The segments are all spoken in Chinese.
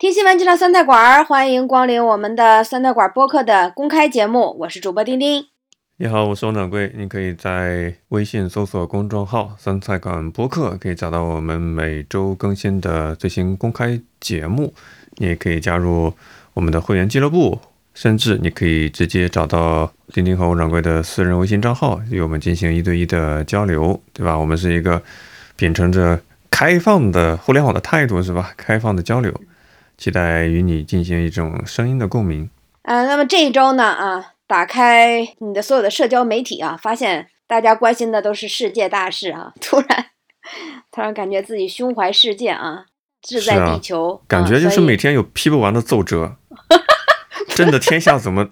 听新闻就到酸菜馆儿，欢迎光临我们的酸菜馆播客的公开节目，我是主播丁丁。你好，我是王掌柜。你可以在微信搜索公众号“酸菜馆播客”，可以找到我们每周更新的最新公开节目。你也可以加入我们的会员俱乐部，甚至你可以直接找到丁丁和王掌柜的私人微信账号，与我们进行一对一的交流，对吧？我们是一个秉承着开放的互联网的态度，是吧？开放的交流。期待与你进行一种声音的共鸣。啊，那么这一周呢？啊，打开你的所有的社交媒体啊，发现大家关心的都是世界大事啊。突然，突然感觉自己胸怀世界啊，志在地球，感觉就是每天有批不完的奏折。真的天下怎么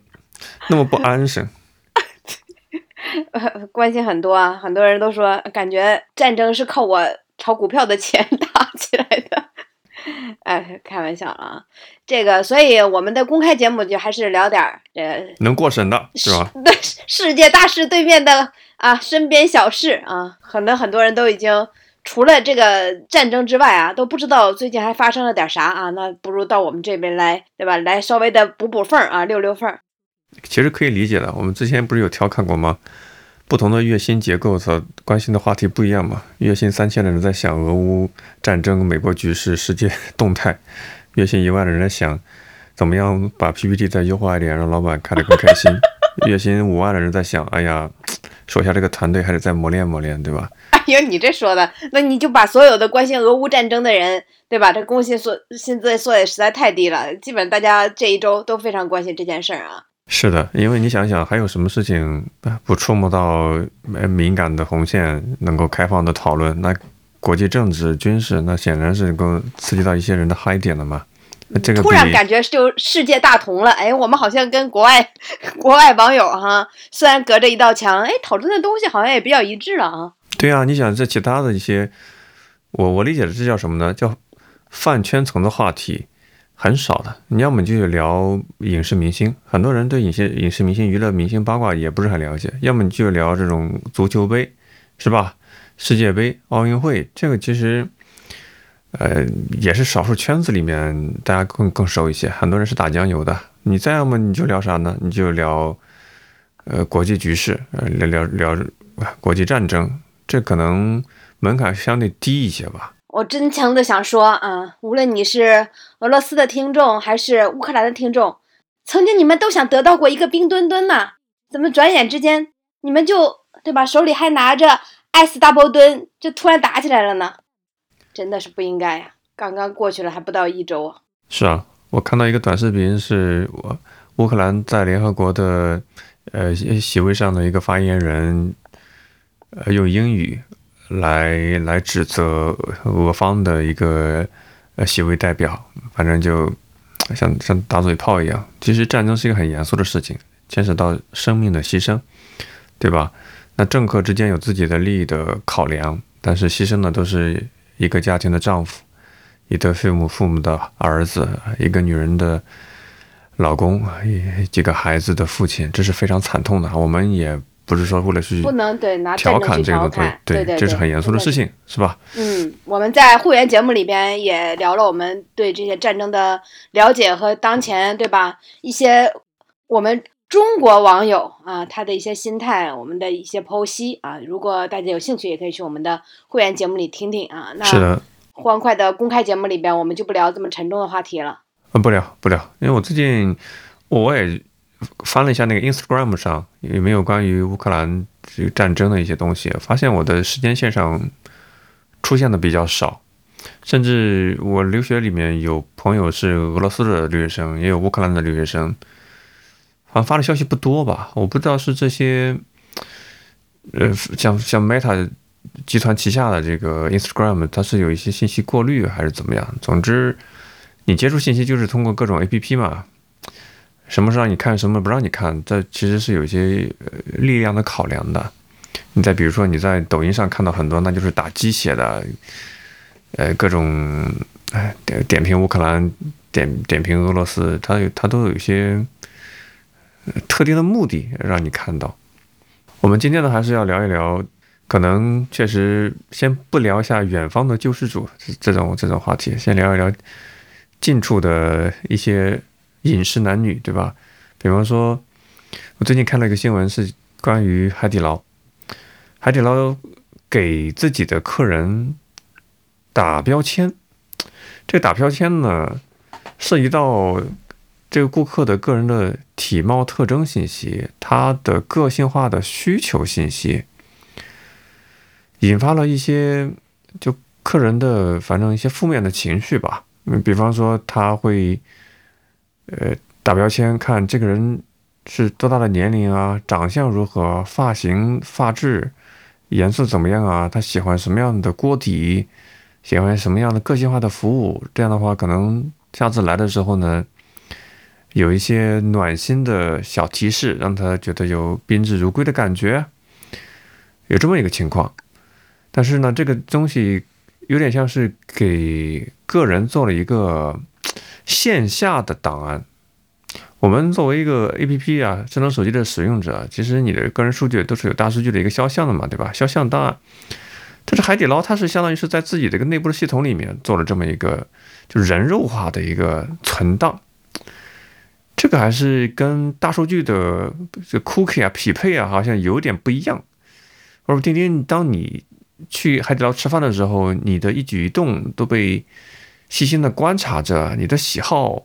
那么不安生？关心很多啊，很多人都说，感觉战争是靠我炒股票的钱打起来的。哎，开玩笑了啊！这个，所以我们的公开节目就还是聊点儿呃能过审的，是吧？对，世界大事对面的啊，身边小事啊，可能很多人都已经除了这个战争之外啊，都不知道最近还发生了点啥啊。那不如到我们这边来，对吧？来稍微的补补缝儿啊，溜溜缝儿。其实可以理解的，我们之前不是有调侃过吗？不同的月薪结构所关心的话题不一样嘛？月薪三千的人在想俄乌战争、美国局势、世界动态；月薪一万的人在想怎么样把 PPT 再优化一点，让老板看得更开心；月薪五万的人在想，哎呀，手下这个团队还得再磨练磨练，对吧？哎呦，你这说的，那你就把所有的关心俄乌战争的人，对吧？这工薪所薪资说的实在太低了，基本大家这一周都非常关心这件事儿啊。是的，因为你想想，还有什么事情不触摸到敏感的红线，能够开放的讨论？那国际政治、军事，那显然是能够刺激到一些人的嗨点的嘛。这个突然感觉就世界大同了，哎，我们好像跟国外 国外网友哈，虽然隔着一道墙，哎，讨论的东西好像也比较一致了啊。对啊，你想这其他的一些，我我理解的这叫什么呢？叫饭圈层的话题。很少的，你要么就聊影视明星，很多人对影视、影视明星、娱乐明星八卦也不是很了解；要么你就聊这种足球杯，是吧？世界杯、奥运会，这个其实，呃，也是少数圈子里面大家更更熟一些。很多人是打酱油的。你再要么你就聊啥呢？你就聊，呃，国际局势，呃，聊聊聊国际战争，这可能门槛相对低一些吧。我真诚的想说啊，无论你是俄罗斯的听众还是乌克兰的听众，曾经你们都想得到过一个冰墩墩呢，怎么转眼之间你们就对吧？手里还拿着 S 大波墩，就突然打起来了呢？真的是不应该呀！刚刚过去了还不到一周啊。是啊，我看到一个短视频，是我乌克兰在联合国的呃席位上的一个发言人，呃用英语。来来指责俄方的一个呃席位代表，反正就像像打嘴炮一样。其实战争是一个很严肃的事情，牵扯到生命的牺牲，对吧？那政客之间有自己的利益的考量，但是牺牲的都是一个家庭的丈夫，一对父母父母的儿子，一个女人的老公，几个孩子的父亲，这是非常惨痛的。我们也。不是说为了去不能对拿调侃这个对对，这是很严肃的事情，是吧？嗯，我们在会员节目里边也聊了我们对这些战争的了解和当前对吧一些我们中国网友啊他的一些心态，我们的一些剖析啊。如果大家有兴趣，也可以去我们的会员节目里听听啊。是的，欢快的公开节目里边，我们就不聊这么沉重的话题了。嗯，不聊不聊，因为我最近我也。翻了一下那个 Instagram 上有没有关于乌克兰这个战争的一些东西，发现我的时间线上出现的比较少，甚至我留学里面有朋友是俄罗斯的留学生，也有乌克兰的留学生，好像发的消息不多吧？我不知道是这些，呃，像像 Meta 集团旗下的这个 Instagram，它是有一些信息过滤还是怎么样？总之，你接触信息就是通过各种 APP 嘛。什么是让你看，什么不让你看？这其实是有一些力量的考量的。你再比如说，你在抖音上看到很多，那就是打鸡血的，呃，各种哎点点评乌克兰、点点评俄罗斯，它有它都有一些特定的目的让你看到。我们今天呢，还是要聊一聊，可能确实先不聊一下远方的救世主这种这种话题，先聊一聊近处的一些饮食男女，对吧？比方说，我最近看了一个新闻，是关于海底捞。海底捞给自己的客人打标签，这个打标签呢，涉及到这个顾客的个人的体貌特征信息，他的个性化的需求信息，引发了一些就客人的反正一些负面的情绪吧。嗯，比方说他会呃打标签，看这个人是多大的年龄啊，长相如何，发型、发质。颜色怎么样啊？他喜欢什么样的锅底？喜欢什么样的个性化的服务？这样的话，可能下次来的时候呢，有一些暖心的小提示，让他觉得有宾至如归的感觉。有这么一个情况，但是呢，这个东西有点像是给个人做了一个线下的档案。我们作为一个 A P P 啊，智能手机的使用者，其实你的个人数据都是有大数据的一个肖像的嘛，对吧？肖像档案。但是海底捞它是相当于是在自己的一个内部的系统里面做了这么一个就人肉化的一个存档，这个还是跟大数据的这 cookie 啊匹配啊，好像有点不一样。我说丁丁，当你去海底捞吃饭的时候，你的一举一动都被细心的观察着，你的喜好。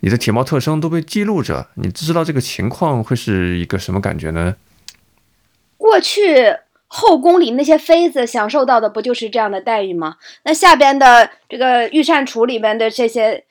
你的体貌特征都被记录着，你知道这个情况会是一个什么感觉呢？过去后宫里那些妃子享受到的不就是这样的待遇吗？那下边的这个御膳厨里边的这些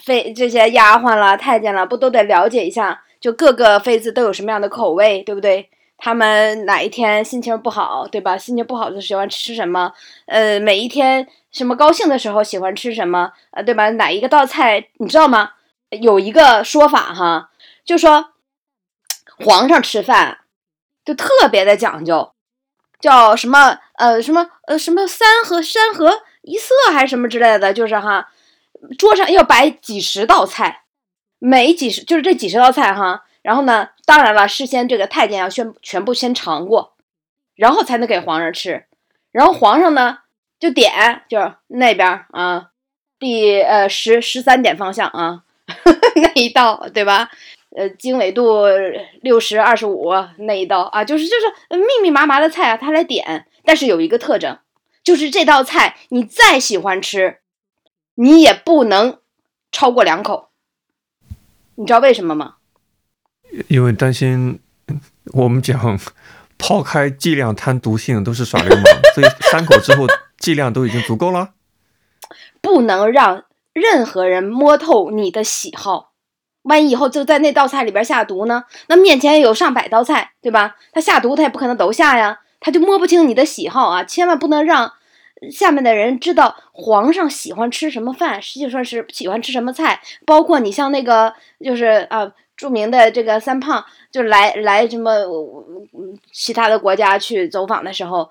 妃、这些丫鬟了、太监了，不都得了解一下？就各个妃子都有什么样的口味，对不对？他们哪一天心情不好，对吧？心情不好的喜欢吃什么？呃，每一天什么高兴的时候喜欢吃什么？呃，对吧？哪一个道菜你知道吗？有一个说法哈，就说皇上吃饭就特别的讲究，叫什么呃什么呃什么三和山河一色还是什么之类的，就是哈，桌上要摆几十道菜，每几十就是这几十道菜哈，然后呢，当然了，事先这个太监要宣全部先尝过，然后才能给皇上吃，然后皇上呢就点就是那边啊，第呃十十三点方向啊呵呵。那一道对吧？呃，经纬度六十二十五那一道啊，就是就是密密麻麻的菜啊，他来点。但是有一个特征，就是这道菜你再喜欢吃，你也不能超过两口。你知道为什么吗？因为担心我们讲抛开剂量贪毒性都是耍流氓，所以三口之后剂量都已经足够了。不能让。任何人摸透你的喜好，万一以后就在那道菜里边下毒呢？那面前有上百道菜，对吧？他下毒，他也不可能都下呀，他就摸不清你的喜好啊！千万不能让下面的人知道皇上喜欢吃什么饭，实际上是喜欢吃什么菜。包括你像那个，就是啊，著名的这个三胖，就来来什么其他的国家去走访的时候，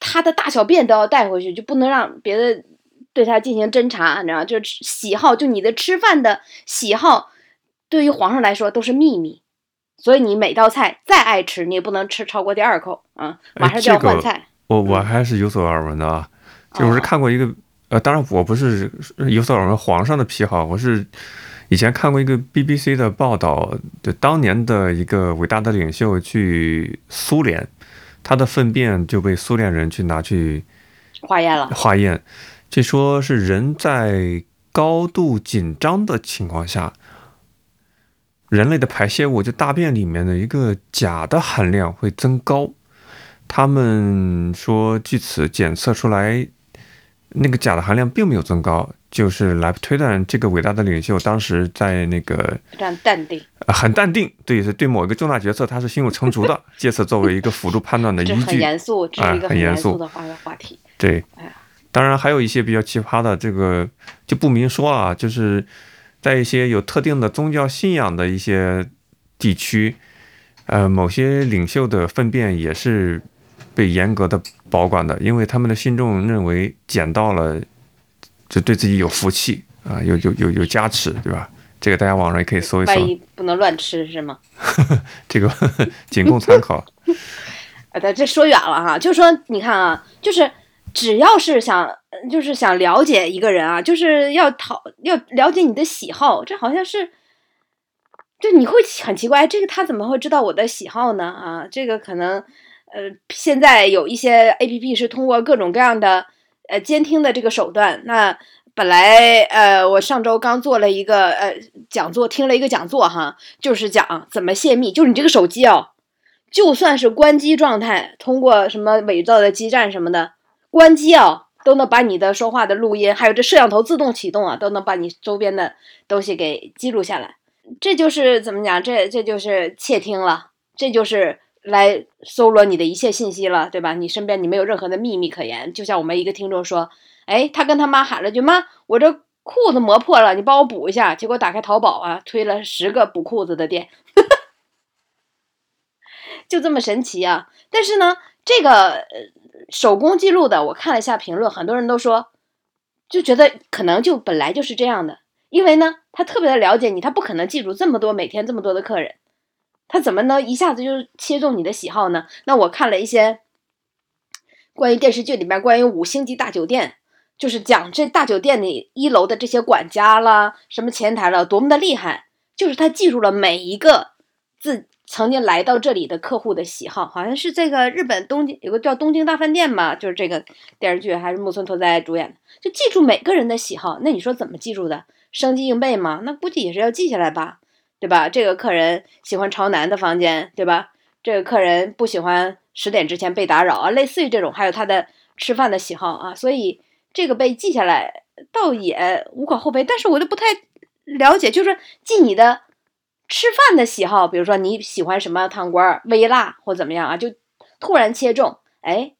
他的大小便都要带回去，就不能让别的。对他进行侦查，你知道就是喜好，就你的吃饭的喜好，对于皇上来说都是秘密，所以你每道菜再爱吃，你也不能吃超过第二口啊，马上就要换菜。我我还是有所耳闻的啊，就我是看过一个，呃，当然我不是有所耳闻皇上的癖好，我是以前看过一个 BBC 的报道，就当年的一个伟大的领袖去苏联，他的粪便就被苏联人去拿去化验了，化验。据说是人在高度紧张的情况下，人类的排泄物就大便里面的一个钾的含量会增高。他们说，据此检测出来，那个钾的含量并没有增高，就是来推断这个伟大的领袖当时在那个非常淡定，很淡定，对，是对某一个重大决策他是心有成竹的，借此作为一个辅助判断的依据。很严肃，这是一个很严肃的话话题。对。当然，还有一些比较奇葩的，这个就不明说啊。就是在一些有特定的宗教信仰的一些地区，呃，某些领袖的粪便也是被严格的保管的，因为他们的信众认为捡到了就对自己有福气啊，有有有有加持，对吧？这个大家网上也可以搜一搜。万一不能乱吃是吗？这个仅供参考。啊，这说远了哈，就说你看啊，就是。只要是想呃就是想了解一个人啊，就是要讨要了解你的喜好，这好像是，就你会很奇怪，这个他怎么会知道我的喜好呢？啊，这个可能，呃，现在有一些 A P P 是通过各种各样的呃监听的这个手段。那本来呃，我上周刚做了一个呃讲座，听了一个讲座哈，就是讲怎么泄密，就是你这个手机哦，就算是关机状态，通过什么伪造的基站什么的，关机啊。都能把你的说话的录音，还有这摄像头自动启动啊，都能把你周边的东西给记录下来。这就是怎么讲？这这就是窃听了，这就是来搜罗你的一切信息了，对吧？你身边你没有任何的秘密可言。就像我们一个听众说，哎，他跟他妈喊了句妈，我这裤子磨破了，你帮我补一下。结果打开淘宝啊，推了十个补裤子的店，就这么神奇啊！但是呢，这个。手工记录的，我看了一下评论，很多人都说，就觉得可能就本来就是这样的，因为呢，他特别的了解你，他不可能记住这么多每天这么多的客人，他怎么能一下子就切中你的喜好呢？那我看了一些关于电视剧里面关于五星级大酒店，就是讲这大酒店里一楼的这些管家啦，什么前台了，多么的厉害，就是他记住了每一个自。曾经来到这里的客户的喜好，好像是这个日本东京有个叫《东京大饭店》嘛，就是这个电视剧还是木村拓哉主演的，就记住每个人的喜好。那你说怎么记住的？生记硬背吗？那估计也是要记下来吧，对吧？这个客人喜欢朝南的房间，对吧？这个客人不喜欢十点之前被打扰啊，类似于这种，还有他的吃饭的喜好啊，所以这个被记下来倒也无可厚非。但是我就不太了解，就是记你的。吃饭的喜好，比如说你喜欢什么汤锅微辣或怎么样啊，就突然切中，哎，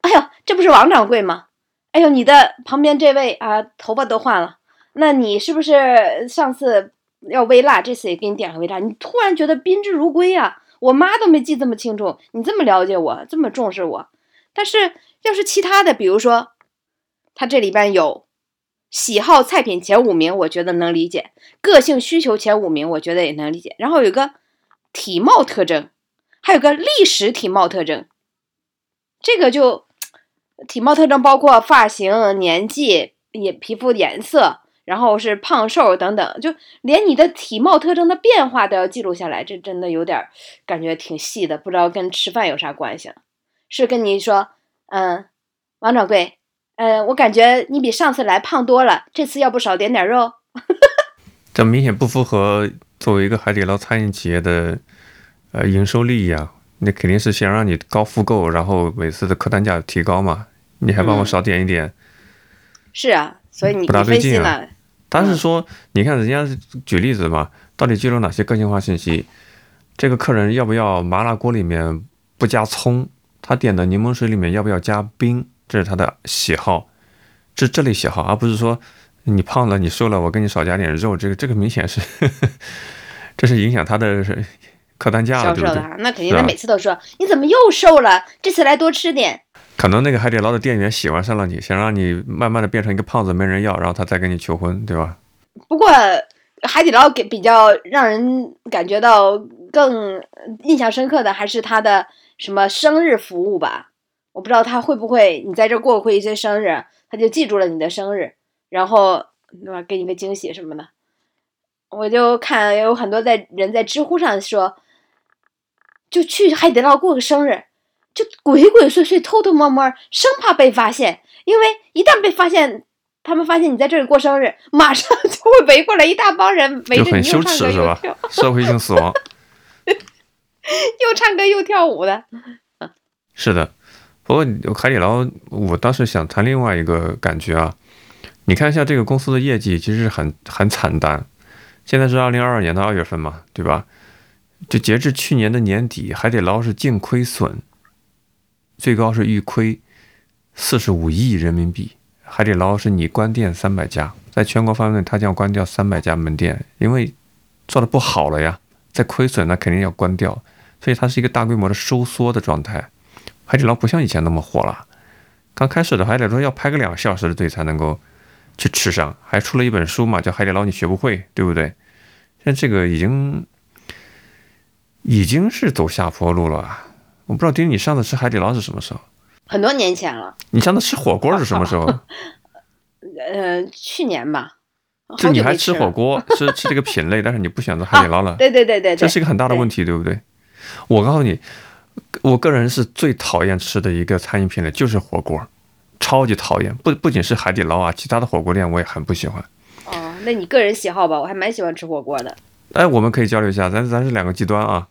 哎呦，这不是王掌柜吗？哎呦，你的旁边这位啊，头发都换了，那你是不是上次要微辣，这次也给你点个微辣？你突然觉得宾至如归呀！我妈都没记这么清楚，你这么了解我，这么重视我，但是要是其他的，比如说他这里边有。喜好菜品前五名，我觉得能理解；个性需求前五名，我觉得也能理解。然后有个体貌特征，还有个历史体貌特征。这个就 体貌特征包括发型、年纪、也皮肤颜色，然后是胖瘦等等，就连你的体貌特征的变化都要记录下来。这真的有点感觉挺细的，不知道跟吃饭有啥关系？是跟你说，嗯，王掌柜。嗯，我感觉你比上次来胖多了，这次要不少点点肉。这明显不符合作为一个海底捞餐饮企业的呃营收利益啊！那肯定是想让你高复购，然后每次的客单价提高嘛。你还帮我少点一点。是啊，所以你不大对劲啊。他是说，你看人家举例子嘛，到底记录哪些个性化信息？这个客人要不要麻辣锅里面不加葱？他点的柠檬水里面要不要加冰？这是他的喜好，这这类喜好，而不是说你胖了，你瘦了，我给你少加点肉。这个这个明显是，这是影响他的客单价了，对不对？那肯定，他每次都说你怎么又瘦了？这次来多吃点。可能那个海底捞的店员喜欢上了你，想让你慢慢的变成一个胖子，没人要，然后他再跟你求婚，对吧？不过海底捞给比较让人感觉到更印象深刻的，还是他的什么生日服务吧。我不知道他会不会，你在这过过一些生日，他就记住了你的生日，然后对吧，给你个惊喜什么的。我就看有很多在人在知乎上说，就去海底捞过个生日，就鬼鬼祟祟、偷偷摸摸，生怕被发现，因为一旦被发现，他们发现你在这里过生日，马上就会围过来一大帮人围着你又唱歌又跳，社会性死亡，又唱歌又跳舞的。是的。不过海底捞，我当时想谈另外一个感觉啊，你看一下这个公司的业绩，其实很很惨淡。现在是二零二二年的二月份嘛，对吧？就截至去年的年底，海底捞是净亏损，最高是预亏四十五亿人民币。海底捞是你关店三百家，在全国范围内，它将关掉三百家门店，因为做的不好了呀，在亏损，那肯定要关掉，所以它是一个大规模的收缩的状态。海底捞不像以前那么火了，刚开始的海底捞要排个两个小时的队才能够去吃上，还出了一本书嘛，叫《海底捞你学不会》，对不对？现在这个已经已经是走下坡路了。我不知道丁，你上次吃海底捞是什么时候？很多年前了。你上次吃火锅是什么时候？呃，去年吧，就你还吃火锅，吃吃这个品类，但是你不选择海底捞了，对对对对对，这是一个很大的问题，对不对？我告诉你，我个人是最讨厌吃的一个餐饮品类就是火锅，超级讨厌。不不仅是海底捞啊，其他的火锅店我也很不喜欢。哦，那你个人喜好吧，我还蛮喜欢吃火锅的，哎，我们可以交流一下，咱咱是两个极端啊。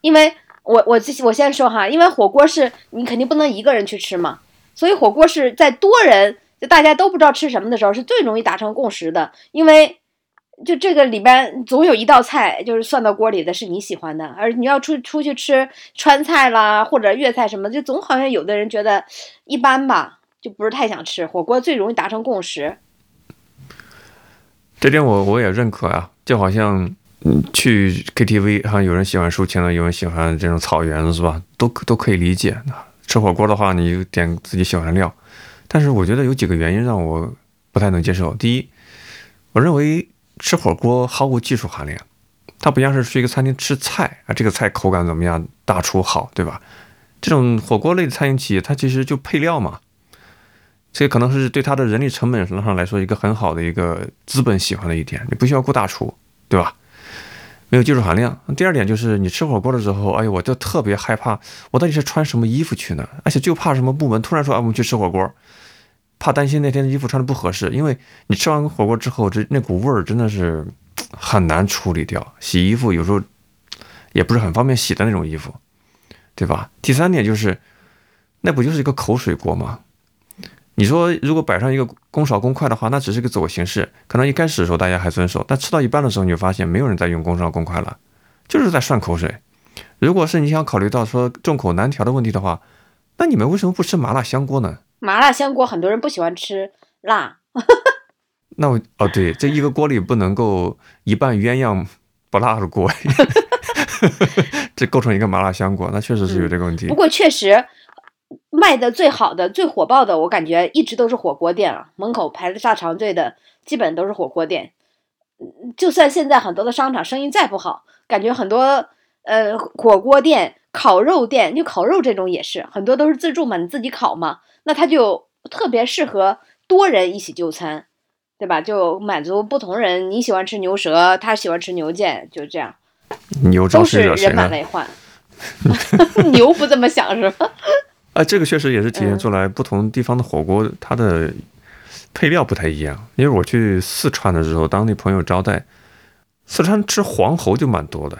因为我我我先说哈，因为火锅是你肯定不能一个人去吃嘛，所以火锅是在多人就大家都不知道吃什么的时候是最容易达成共识的，因为就这个里边总有一道菜就是涮到锅里的是你喜欢的，而你要出出去吃川菜啦或者粤菜什么，就总好像有的人觉得一般吧，就不是太想吃火锅，最容易达成共识。这点我我也认可啊，就好像嗯去 KTV 哈，有人喜欢抒情的，有人喜欢这种草原是吧？都都可以理解。吃火锅的话，你就点自己喜欢的料，但是我觉得有几个原因让我不太能接受。第一，我认为吃火锅毫无技术含量，它不像是去一个餐厅吃菜啊，这个菜口感怎么样，大厨好，对吧？这种火锅类的餐饮企业，它其实就配料嘛，这可能是对它的人力成本上来说一个很好的一个资本喜欢的一点，你不需要雇大厨，对吧？没有技术含量。第二点就是你吃火锅的时候，哎呦，我就特别害怕，我到底是穿什么衣服去呢？而且就怕什么部门突然说，啊，我们去吃火锅，怕担心那天的衣服穿的不合适，因为你吃完火锅之后，这那股味儿真的是很难处理掉，洗衣服有时候也不是很方便洗的那种衣服，对吧？第三点就是，那不就是一个口水锅吗？你说如果摆上一个公勺公筷的话，那只是个走形式，可能一开始的时候大家还遵守，但吃到一半的时候，你就发现没有人在用公勺公筷了，就是在涮口水。如果是你想考虑到说众口难调的问题的话，那你们为什么不吃麻辣香锅呢？麻辣香锅很多人不喜欢吃辣，那我哦对，这一个锅里不能够一半鸳鸯不辣的锅，这构成一个麻辣香锅，那确实是有这个问题。不过确实卖的最好的、最火爆的，我感觉一直都是火锅店啊，门口排着大长队的，基本都是火锅店。嗯就算现在很多的商场生意再不好，感觉很多呃火锅店、烤肉店，就烤肉这种也是很多都是自助嘛，你自己烤嘛，那它就特别适合多人一起就餐，对吧？就满足不同人，你喜欢吃牛舌，他喜欢吃牛腱，就这样，牛招都是？人满为患。牛不这么想是吧？啊，这个确实也是体现嗯出来不同地方的火锅它的配料不太一样。因为我去四川的时候，当地朋友招待，四川吃黄喉就蛮多的。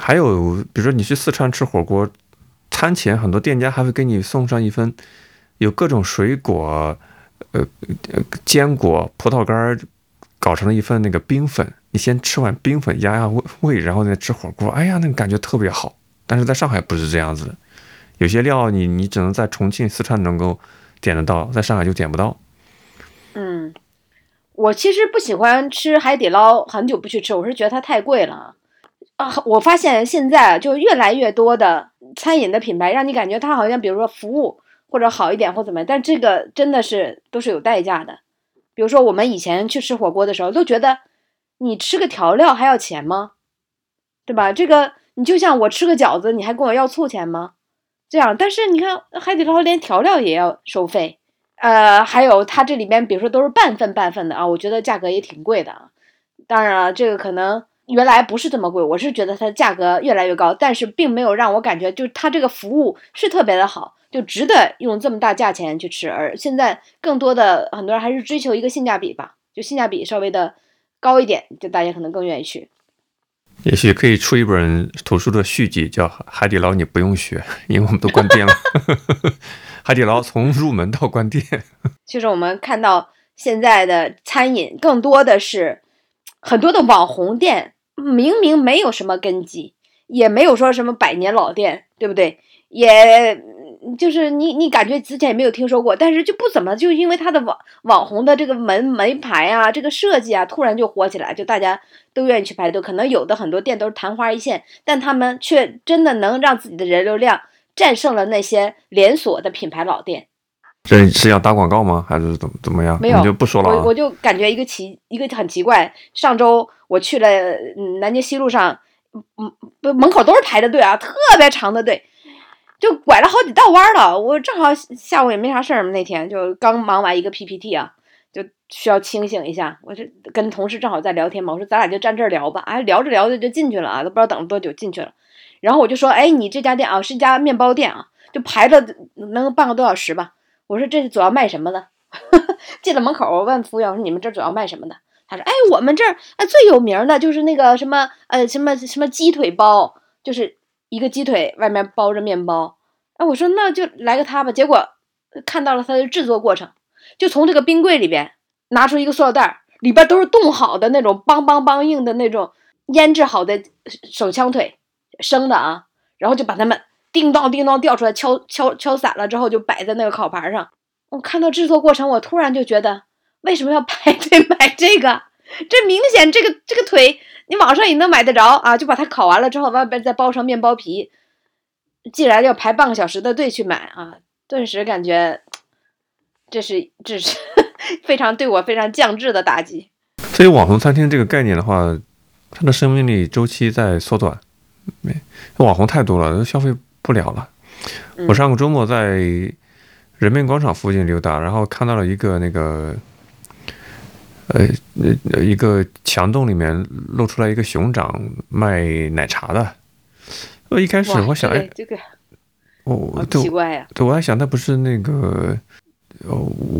还有，比如说你去四川吃火锅，餐前很多店家还会给你送上一份有各种水果、呃呃坚果、葡萄干儿搞成了一份那个冰粉，你先吃碗冰粉压压胃胃，然后再吃火锅，哎呀，那个感觉特别好。但是在上海不是这样子的，有些料你你只能在重庆、四川能够点得到，在上海就点不到。嗯，我其实不喜欢吃海底捞，很久不去吃，我是觉得它太贵了啊。我发现现在就越来越多的餐饮的品牌，让你感觉它好像比如说服务或者好一点或怎么样，但这个真的是都是有代价的。比如说我们以前去吃火锅的时候，都觉得你吃个调料还要钱吗？对吧？这个你就像我吃个饺子，你还跟我要醋钱吗？这样，但是你看海底捞连调料也要收费。呃，还有它这里边，比如说都是半份半份的啊，我觉得价格也挺贵的啊。当然了，这个可能原来不是这么贵，我是觉得它价格越来越高，但是并没有让我感觉就它这个服务是特别的好，就值得用这么大价钱去吃。而现在更多的很多人还是追求一个性价比吧，就性价比稍微的高一点，就大家可能更愿意去。也许可以出一本图书的续集，叫《海底捞你不用学》，因为我们都关店了。海底捞从入门到关店，其实我们看到现在的餐饮更多的是很多的网红店，明明没有什么根基，也没有说什么百年老店，对不对？也就是你你感觉之前也没有听说过，但是就不怎么就因为它的网网红的这个门门牌啊，这个设计啊，突然就火起来，就大家都愿意去排队。可能有的很多店都是昙花一现，但他们却真的能让自己的人流量战胜了那些连锁的品牌老店。这是要打广告吗？还是怎么怎么样？没有就不说了啊我我。就感觉一个奇一个很奇怪。上周我去了嗯南京西路上，嗯不门口都是排着队啊，特别长的队，就拐了好几道弯了。我正好下午也没啥事儿，那天就刚忙完一个 PPT 啊，就需要清醒一下。我这跟同事正好在聊天嘛，我说咱俩就站这儿聊吧。哎，聊着聊着就进去了啊，都不知道等了多久进去了。然后我就说，哎，你这家店啊是一家面包店啊，就排了能半个多小时吧。我说这主要卖什么的？进了门口，我问服务员，我说你们这主要卖什么的？他说，哎，我们这儿啊最有名的就是那个什么呃什么什么鸡腿包，就是一个鸡腿外面包着面包。哎，我说那就来个它吧。结果看到了它的制作过程，就从这个冰柜里边拿出一个塑料袋，里边都是冻好的那种梆梆梆硬的那种腌制好的手枪腿，生的啊，然后就把它们叮当叮当掉出来，敲敲敲散了之后就摆在那个烤盘上。我看到制作过程，我突然就觉得，为什么要 排队买这个？这明显这个这个腿你网上也能买得着啊，就把它烤完了之后，外边再包上面包皮。既然要排半个小时的队去买啊，顿时感觉这是这是 非常对我非常降智的打击。所以网红餐厅这个概念的话，它的生命力周期在缩短，没网红太多了，都消费不了了。我上个周末在人民广场附近溜达，然后看到了一个那个。呃，呃，一个墙洞里面露出来一个熊掌卖奶茶的。我一开始我想，哎，这个，哦，奇怪呀！对，我还想，那不是那个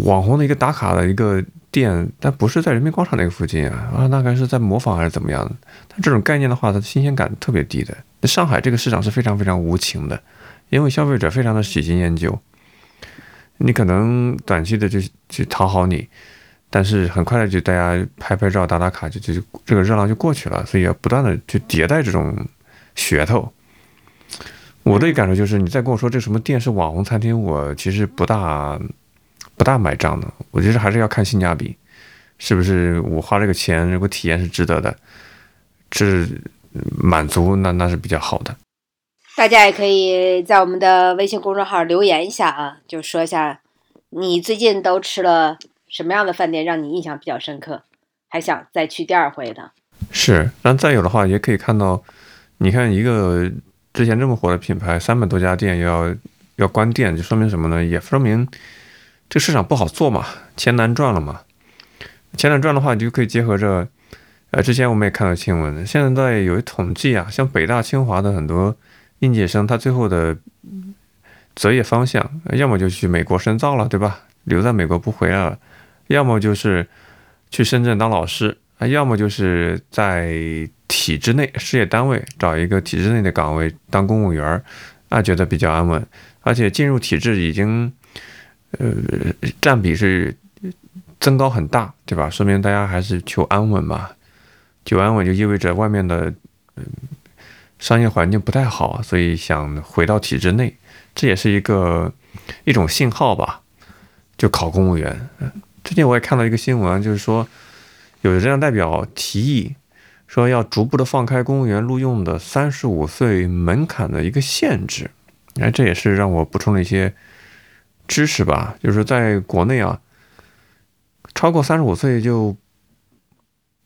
网红的一个打卡的一个店，但不是在人民广场那个附近啊，啊，大概是在模仿还是怎么样的？但这种概念的话，它的新鲜感特别低的。那上海这个市场是非常非常无情的，因为消费者非常的喜新厌旧，你可能短期的就去讨好你。但是很快的就大家拍拍照打打卡就就这个热浪就过去了，所以要不断的去迭代这种噱头。我的感受就是，你再跟我说这什么店是网红餐厅，我其实不大不大买账的。我觉得还是要看性价比，是不是我花这个钱，如果体验是值得的，是满足，那那是比较好的。大家也可以在我们的微信公众号留言一下啊，就说一下你最近都吃了。什么样的饭店让你印象比较深刻，还想再去第二回的？是，然后再有的话，也可以看到，你看一个之前这么火的品牌，三百多家店要要关店，就说明什么呢？也说明这市场不好做嘛，钱难赚了嘛。钱难赚的话，你就可以结合着，呃，之前我们也看到新闻，现在有一统计啊，像北大、清华的很多应届生，他最后的择业方向，要么就去美国深造了，对吧？留在美国不回来了。要么就是去深圳当老师啊，要么就是在体制内事业单位找一个体制内的岗位当公务员，啊，觉得比较安稳，而且进入体制已经，呃，占比是增高很大，对吧？说明大家还是求安稳嘛，求安稳就意味着外面的嗯商业环境不太好，所以想回到体制内，这也是一个一种信号吧，就考公务员，嗯。最近我也看到一个新闻，就是说，有这样代表提议，说要逐步的放开公务员录用的三十五岁门槛的一个限制。哎，这也是让我补充了一些知识吧。就是在国内啊，超过三十五岁就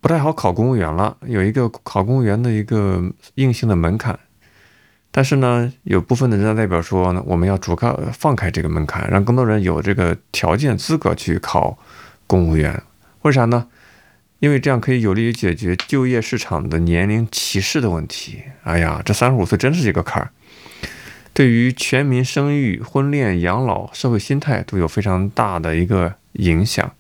不太好考公务员了，有一个考公务员的一个硬性的门槛。但是呢，有部分的人大代表说呢，我们要逐开放开这个门槛，让更多人有这个条件资格去考公务员。为啥呢？因为这样可以有利于解决就业市场的年龄歧视的问题。哎呀，这三十五岁真是一个坎儿，对于全民生育、婚恋、养老、社会心态都有非常大的一个影响。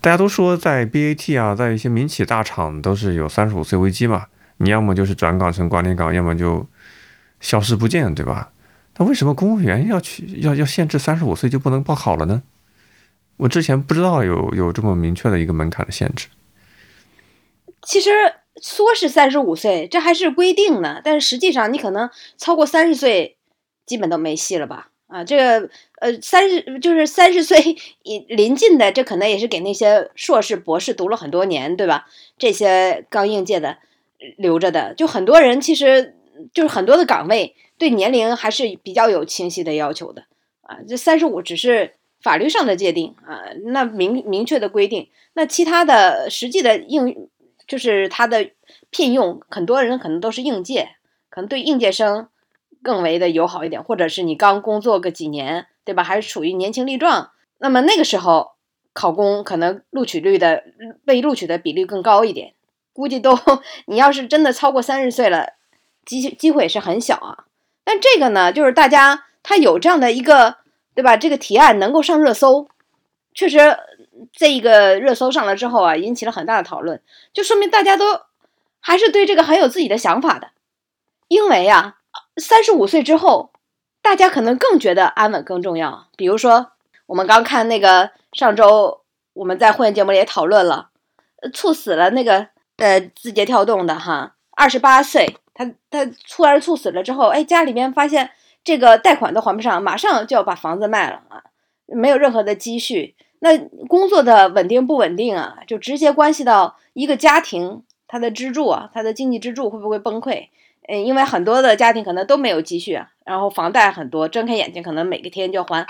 大家都说在 BAT 啊，在一些民企大厂都是有三十五岁危机嘛，你要么就是转岗成管理岗，要么就。消失不见，对吧？那为什么公务员要去要要限制三十五岁就不能报考了呢？我之前不知道有有这么明确的一个门槛的限制。其实说是三十五岁，这还是规定呢。但是实际上，你可能超过三十岁，基本都没戏了吧？啊，这个呃，三十就是三十岁临近的，这可能也是给那些硕士、博士读了很多年，对吧？这些刚应届的留着的，就很多人其实。就是很多的岗位对年龄还是比较有清晰的要求的啊，这三十五只是法律上的界定啊，那明明确的规定，那其他的实际的应就是他的聘用，很多人可能都是应届，可能对应届生更为的友好一点，或者是你刚工作个几年，对吧？还是处于年轻力壮，那么那个时候考公可能录取率的被录取的比例更高一点。估计都你要是真的超过三十岁了，机机会是很小啊。但这个呢，就是大家他有这样的一个，对吧？这个提案能够上热搜，确实这一个热搜上了之后啊，引起了很大的讨论，就说明大家都还是对这个很有自己的想法的。因为啊，三十五岁之后，大家可能更觉得安稳更重要。比如说，我们刚看那个上周我们在会员节目里也讨论了，猝死了那个。呃，字节跳动的哈，二十八岁，他他突然猝死了之后，哎，家里面发现这个贷款都还不上，马上就要把房子卖了啊，没有任何的积蓄，那工作的稳定不稳定啊，就直接关系到一个家庭他的支柱啊，他的经济支柱会不会崩溃？嗯，因为很多的家庭可能都没有积蓄，然后房贷很多，睁开眼睛可能每个天就要还，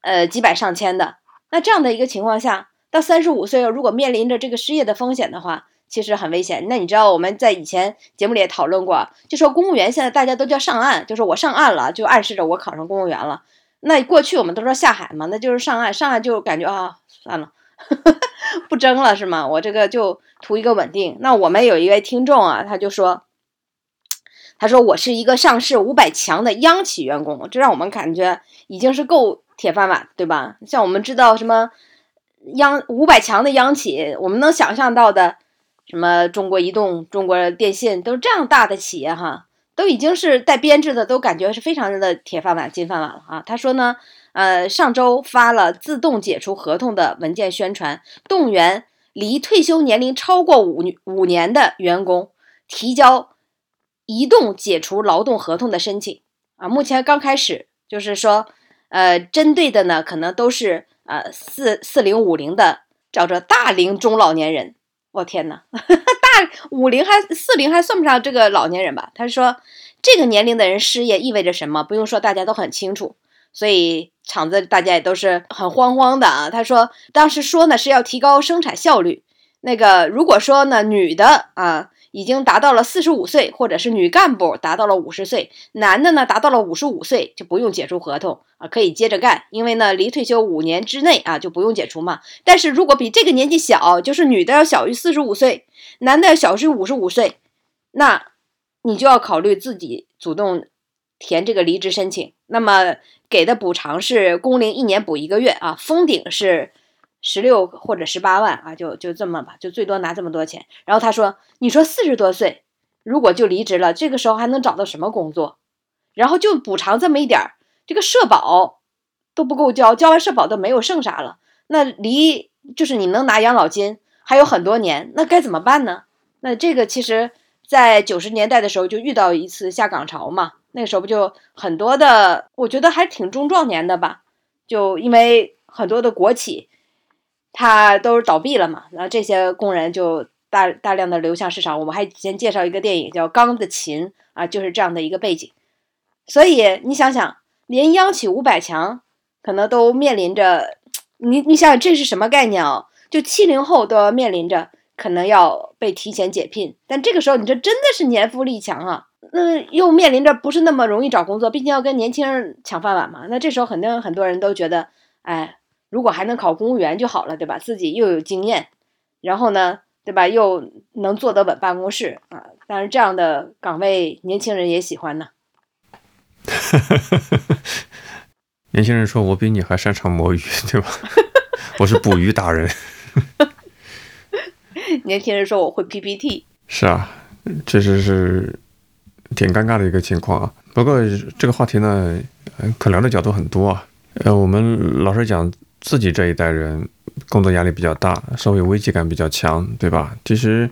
呃，几百上千的，那这样的一个情况下，到三十五岁如果面临着这个失业的风险的话，其实很危险。那你知道我们在以前节目里也讨论过，就说公务员现在大家都叫上岸，就说我上岸了，就暗示着我考上公务员了。那过去我们都说下海嘛，那就是上岸，上岸就感觉啊，算了，不争了是吗？我这个就图一个稳定。那我们有一位听众啊，他就说，他说我是一个上市五百强的央企员工，这让我们感觉已经是够铁饭碗，对吧？像我们知道什么央五百强的央企，我们能想象到的。什么中国移动、中国电信都是这样大的企业哈，都已经是带编制的，都感觉是非常的铁饭碗、金饭碗了啊。他说呢，呃，上周发了自动解除合同的文件宣传，动员离退休年龄超过五五年的员工提交移动解除劳动合同的申请啊。目前刚开始，就是说，呃，针对的呢，可能都是呃四四零五零的，叫做大龄中老年人。我天哪，大五零还四零还算不上这个老年人吧？他说，这个年龄的人失业意味着什么？不用说，大家都很清楚。所以厂子大家也都是很慌慌的啊。他说，当时说呢是要提高生产效率。那个如果说呢女的啊。已经达到了四十五岁，或者是女干部达到了五十岁，男的呢达到了五十五岁就不用解除合同啊，可以接着干，因为呢离退休五年之内啊就不用解除嘛。但是如果比这个年纪小，就是女的要小于四十五岁，男的要小于五十五岁，那你就要考虑自己主动填这个离职申请。那么给的补偿是工龄一年补一个月啊，封顶是。十六或者十八万啊，就就这么吧，就最多拿这么多钱。然后他说：“你说四十多岁，如果就离职了，这个时候还能找到什么工作？然后就补偿这么一点儿，这个社保都不够交，交完社保都没有剩啥了。那离就是你能拿养老金还有很多年，那该怎么办呢？那这个其实，在九十年代的时候就遇到一次下岗潮嘛，那个时候不就很多的，我觉得还挺中壮年的吧，就因为很多的国企。”他都是倒闭了嘛，然后这些工人就大大量的流向市场。我们还先介绍一个电影叫《钢的琴》啊，就是这样的一个背景。所以你想想，连央企五百强可能都面临着，你你想想这是什么概念啊？就七零后都要面临着可能要被提前解聘，但这个时候你这真的是年富力强啊，那又面临着不是那么容易找工作，毕竟要跟年轻人抢饭碗嘛。那这时候肯定很多人都觉得，哎。如果还能考公务员就好了，对吧？自己又有经验，然后呢，对吧？又能坐得稳办公室啊。当然，这样的岗位年轻人也喜欢呢。年轻人说：“我比你还擅长摸鱼，对吧？” 我是捕鱼达人。年轻人说：“我会 PPT。”是啊，确实是挺尴尬的一个情况啊。不过这个话题呢，可聊的角度很多啊。呃，我们老实讲。自己这一代人工作压力比较大，社会危机感比较强，对吧？其实，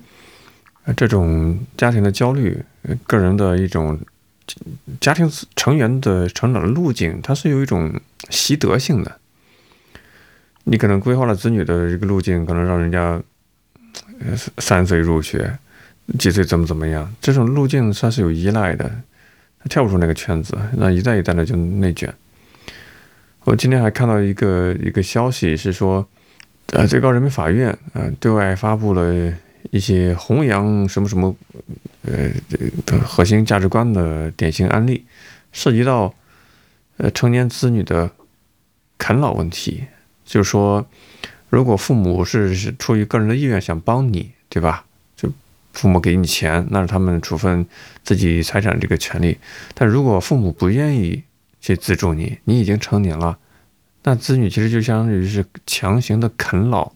这种家庭的焦虑，个人的一种家庭成员的成长的路径，它是有一种习得性的。你可能规划了子女的一个路径，可能让人家三岁入学，几岁怎么怎么样，这种路径它是有依赖的，他跳不出那个圈子，那一代一代的就内卷。我今天还看到一个一个消息，是说，呃，最高人民法院啊对外发布了一些弘扬什么什么，呃，核心价值观的典型案例，涉及到呃成年子女的啃老问题。就是说，如果父母是是出于个人的意愿想帮你，对吧？就父母给你钱，那是他们处分自己财产这个权利。但如果父母不愿意去资助你，你已经成年了，那子女其实就相当于是强行的啃老，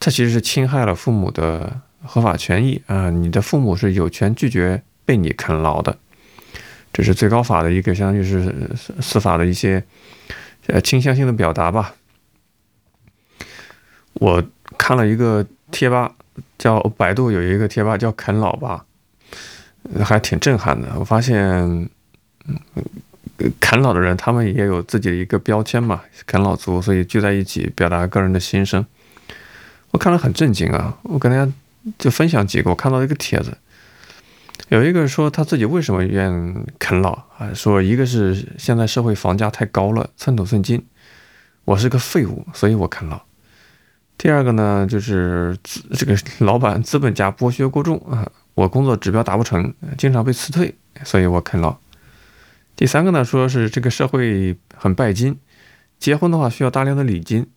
他其实是侵害了父母的合法权益啊！你的父母是有权拒绝被你啃老的，这是最高法的一个相当于是司法的一些呃倾向性的表达吧。我看了一个贴吧，叫百度有一个贴吧叫“啃老吧”，还挺震撼的。我发现，嗯，啃老的人他们也有自己的一个标签嘛，啃老族，所以聚在一起表达个人的心声。我看了很震惊啊！我跟大家就分享几个，我看到一个帖子，有一个说他自己为什么愿啃老啊？说一个是现在社会房价太高了，寸土寸金，我是个废物，所以我啃老。第二个呢，就是资这个老板资本家剥削过重啊，我工作指标达不成，经常被辞退，所以我啃老。第三个呢，说是这个社会很拜金，结婚的话需要大量的礼金，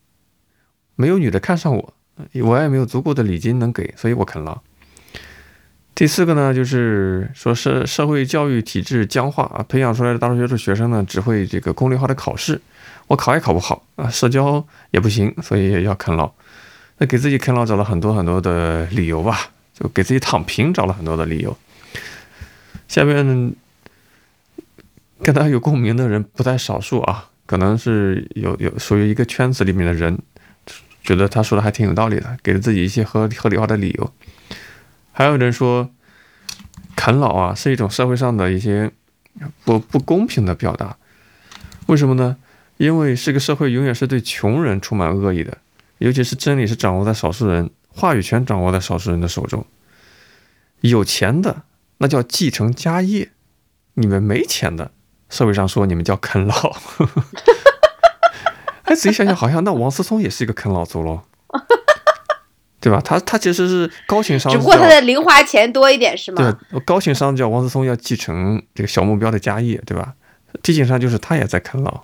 没有女的看上我，我也没有足够的礼金能给，所以我啃老。第四个呢，就是说是社会教育体制僵化啊，培养出来的大多数学生呢，只会这个功利化的考试，我考也考不好啊，社交也不行，所以要啃老。那给自己啃老找了很多很多的理由吧，就给自己躺平找了很多的理由。下面跟他有共鸣的人不在少数啊，可能是有有属于一个圈子里面的人，觉得他说的还挺有道理的，给了自己一些合合理化的理由。还有人说，啃老啊是一种社会上的一些不不公平的表达，为什么呢？因为这个社会永远是对穷人充满恶意的。尤其是真理是掌握在少数人，话语权掌握在少数人的手中。有钱的那叫继承家业，你们没钱的，社会上说你们叫啃老。哎，仔细想想，好像那王思聪也是一个啃老族喽，对吧？他他其实是高情商，只不过他的零花钱多一点是吗？对，高情商叫王思聪要继承这个小目标的家业，对吧？低情商就是他也在啃老。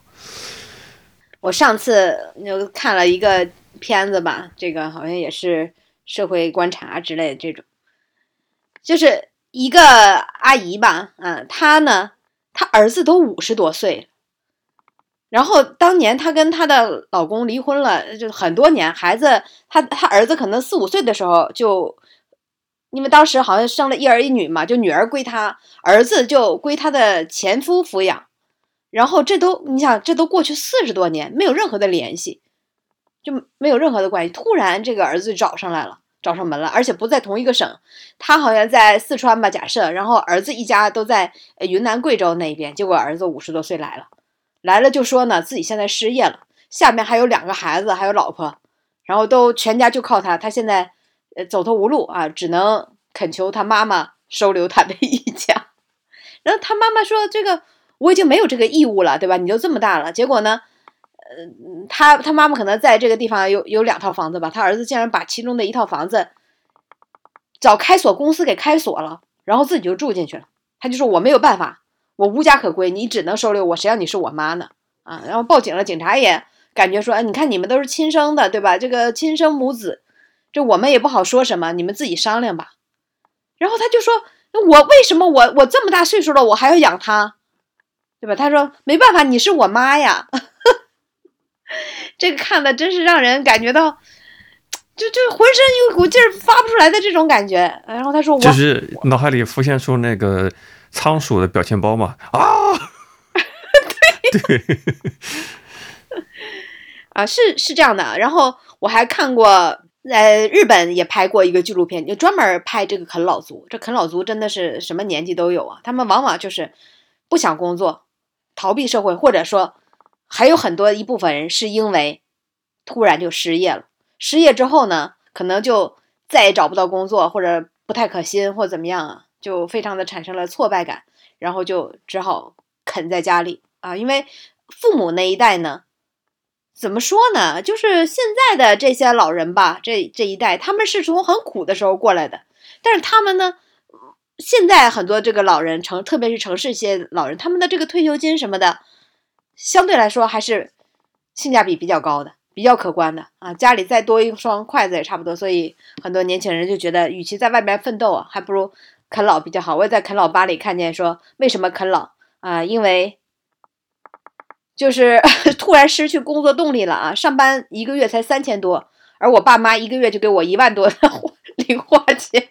我上次就看了一个。片子吧，这个好像也是社会观察之类的这种，就是一个阿姨吧，嗯，她呢，她儿子都五十多岁，然后当年她跟她的老公离婚了，就很多年，孩子，她她儿子可能四五岁的时候就，因为当时好像生了一儿一女嘛，就女儿归她，儿子就归她的前夫抚养，然后这都你想，这都过去四十多年，没有任何的联系。就没有任何的关系。突然，这个儿子就找上来了，找上门了，而且不在同一个省。他好像在四川吧，假设。然后儿子一家都在云南、贵州那边。结果儿子五十多岁来了，来了就说呢，自己现在失业了，下面还有两个孩子，还有老婆，然后都全家就靠他。他现在呃走投无路啊，只能恳求他妈妈收留他的一家。然后他妈妈说：“这个我已经没有这个义务了，对吧？你都这么大了。”结果呢？呃，他他妈妈可能在这个地方有有两套房子吧，他儿子竟然把其中的一套房子找开锁公司给开锁了，然后自己就住进去了。他就说我没有办法，我无家可归，你只能收留我，谁让你是我妈呢？啊，然后报警了，警察也感觉说，哎，你看你们都是亲生的，对吧？这个亲生母子，这我们也不好说什么，你们自己商量吧。然后他就说，我为什么我我这么大岁数了，我还要养他，对吧？他说没办法，你是我妈呀。这个看的真是让人感觉到，就就浑身有股劲儿发不出来的这种感觉。然后他说：“我就是脑海里浮现出那个仓鼠的表情包嘛 啊，对对，啊是是这样的。然后我还看过，在日本也拍过一个纪录片，就专门拍这个啃老族。这啃老族真的是什么年纪都有啊，他们往往就是不想工作，逃避社会，或者说。”还有很多一部分人是因为突然就失业了，失业之后呢，可能就再也找不到工作，或者不太可心，或怎么样啊，就非常的产生了挫败感，然后就只好啃在家里啊。因为父母那一代呢，怎么说呢，就是现在的这些老人吧，这这一代他们是从很苦的时候过来的，但是他们呢，现在很多这个老人城，特别是城市一些老人，他们的这个退休金什么的。相对来说还是性价比比较高的，比较可观的啊。家里再多一双筷子也差不多，所以很多年轻人就觉得，与其在外面奋斗啊，还不如啃老比较好。我也在啃老吧里看见说，为什么啃老啊？因为就是 突然失去工作动力了啊！上班一个月才三千多，而我爸妈一个月就给我一万多的 零花钱。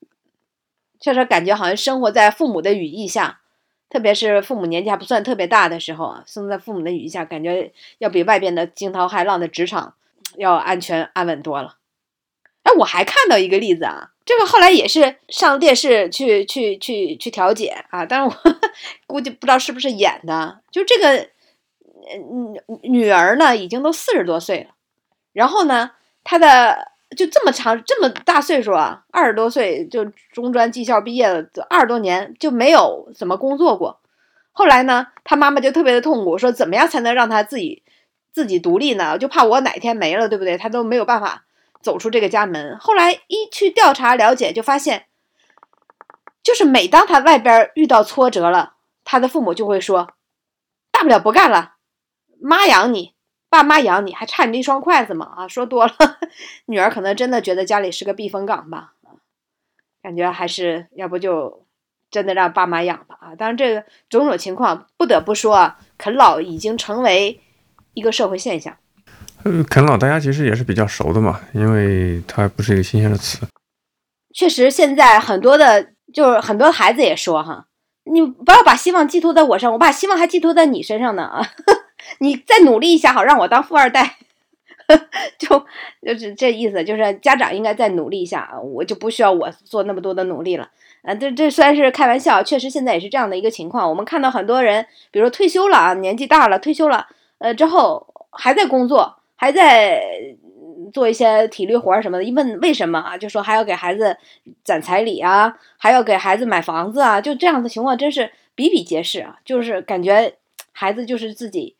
确实感觉好像生活在父母的羽翼下，特别是父母年纪还不算特别大的时候啊，生在父母的羽翼下，感觉要比外边的惊涛骇浪的职场要安全安稳多了。哎，我还看到一个例子啊，这个后来也是上电视去去去去调解啊，但是我 估计不知道是不是演的，就这个嗯女儿呢已经都四十多岁了，然后呢她的。就这么长这么大岁数啊，二十多岁就中专技校毕业了，二十多年就没有怎么工作过。后来呢，他妈妈就特别的痛苦，说怎么样才能让他自己自己独立呢？就怕我哪天没了，对不对？他都没有办法走出这个家门。后来一去调查了解，就发现，就是每当他外边遇到挫折了，他的父母就会说：“大不了不干了，妈养你。”爸妈养你还差你一双筷子吗？啊，说多了，女儿可能真的觉得家里是个避风港吧。感觉还是要不就真的让爸妈养吧。啊，当然这个种种情况不得不说啊，啃老已经成为一个社会现象。嗯，啃老大家其实也是比较熟的嘛，因为它不是一个新鲜的词。确实，现在很多的，就是很多孩子也说哈，你不要把希望寄托在我上，我把希望还寄托在你身上呢啊。你再努力一下，好让我当富二代，就就是这意思，就是家长应该再努力一下啊，我就不需要我做那么多的努力了。啊，这这虽然是开玩笑，确实现在也是这样的一个情况。我们看到很多人，比如说退休了啊，年纪大了退休了，呃，之后还在工作，还在做一些体力活什么的。一问为什么啊，就说还要给孩子攒彩礼啊，还要给孩子买房子啊，就这样的情况真是比比皆是啊。就是感觉孩子就是自己。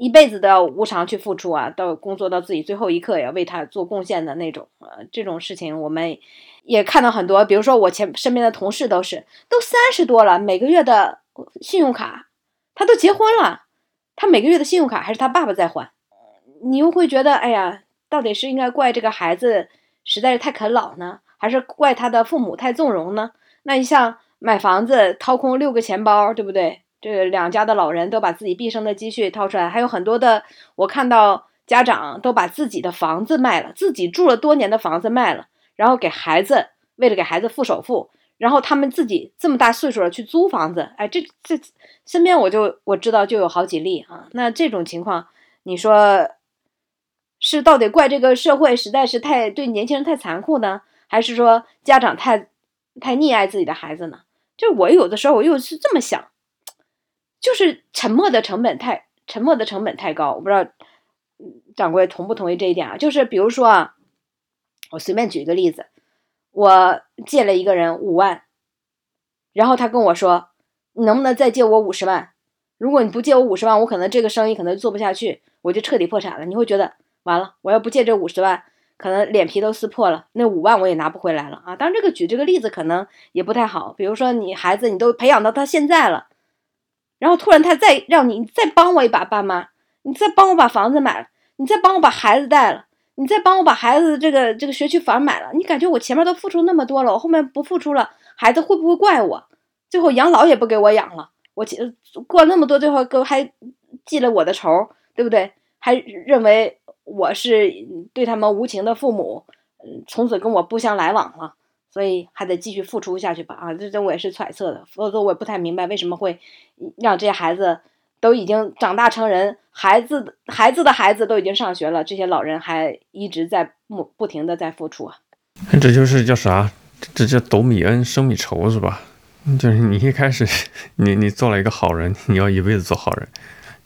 一辈子都要无偿去付出啊，到工作到自己最后一刻也要为他做贡献的那种，呃，这种事情我们也看到很多。比如说我前身边的同事都是，都三十多了，每个月的信用卡，他都结婚了，他每个月的信用卡还是他爸爸在还。你又会觉得，哎呀，到底是应该怪这个孩子实在是太啃老呢，还是怪他的父母太纵容呢？那你像买房子掏空六个钱包，对不对？这两家的老人都把自己毕生的积蓄掏出来，还有很多的，我看到家长都把自己的房子卖了，自己住了多年的房子卖了，然后给孩子，为了给孩子付首付，然后他们自己这么大岁数了去租房子，哎，这这身边我就我知道就有好几例啊。那这种情况，你说是到底怪这个社会实在是太对年轻人太残酷呢，还是说家长太太溺爱自己的孩子呢？就我有的时候我又是这么想。就是沉默的成本太沉默的成本太高，我不知道掌柜同不同意这一点啊？就是比如说啊，我随便举一个例子，我借了一个人五万，然后他跟我说，你能不能再借我五十万？如果你不借我五十万，我可能这个生意可能做不下去，我就彻底破产了。你会觉得完了，我要不借这五十万，可能脸皮都撕破了，那五万我也拿不回来了啊！当然，这个举这个例子可能也不太好。比如说你孩子，你都培养到他现在了。然后突然他再让你再帮我一把，爸妈，你再帮我把房子买了，你再帮我把孩子带了，你再帮我把孩子这个这个学区房买了。你感觉我前面都付出那么多了，我后面不付出了，孩子会不会怪我？最后养老也不给我养了，我过了那么多，最后给还记了我的仇，对不对？还认为我是对他们无情的父母，从此跟我不相来往了。所以还得继续付出下去吧啊！这这我也是揣测的，否则我也不太明白为什么会让这些孩子都已经长大成人，孩子孩子的孩子都已经上学了，这些老人还一直在不不停的在付出啊！这就是叫啥？这叫斗米恩，升米仇是吧？就是你一开始你你做了一个好人，你要一辈子做好人，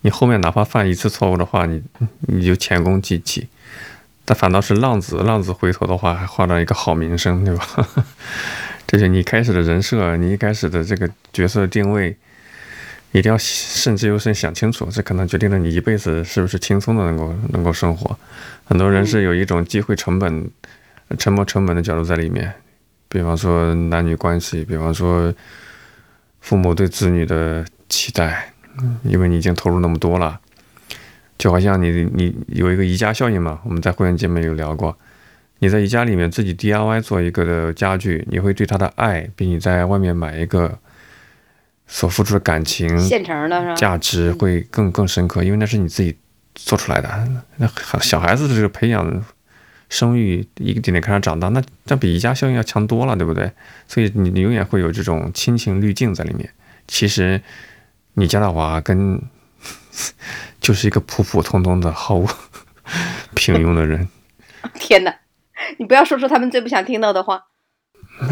你后面哪怕犯一次错误的话，你你就前功尽弃。但反倒是浪子，浪子回头的话还换了一个好名声，对吧？这就你开始的人设，你一开始的这个角色定位，一定要慎之又慎，想清楚，这可能决定了你一辈子是不是轻松的能够能够生活。很多人是有一种机会成本、沉没成本的角度在里面，比方说男女关系，比方说父母对子女的期待，因为你已经投入那么多了。就好像你你有一个宜家效应嘛，我们在会员节目有聊过。你在宜家里面自己 DIY 做一个的家具，你会对它的爱比你在外面买一个所付出的感情、现成的是吧？价值会更更深刻，因为那是你自己做出来的。那小孩子的这个培养。生育一个点点开始长大，那这比宜家效应要强多了，对不对？所以你你永远会有这种亲情滤镜在里面。其实你家的娃跟 就是一个普普通通的毫无 平庸的人。天哪！你不要说出他们最不想听到的话。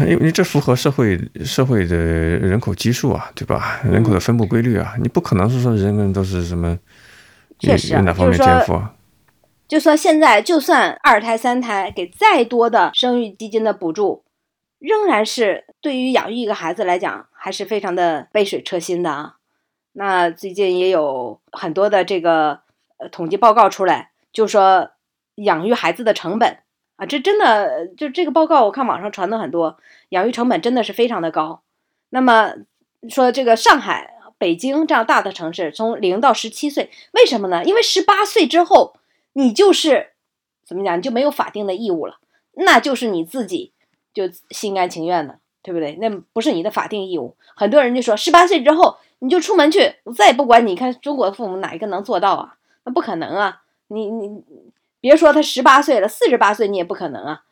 因为这符合社会社会的人口基数啊，对吧？人口的分布规律啊，你不可能是说人人都是什么确实哪方面天赋。就说现在，就算二胎、三胎给再多的生育基金的补助，仍然是对于养育一个孩子来讲，还是非常的杯水车薪的啊。那最近也有很多的这个呃统计报告出来，就说养育孩子的成本啊，这真的就这个报告，我看网上传的很多，养育成本真的是非常的高。那么说这个上海、北京这样大的城市，从零到十七岁，为什么呢？因为十八岁之后。你就是怎么讲，你就没有法定的义务了，那就是你自己就心甘情愿的，对不对？那不是你的法定义务。很多人就说，十八岁之后你就出门去，我再也不管你。看中国的父母哪一个能做到啊？那不可能啊！你你别说他十八岁了，四十八岁你也不可能啊。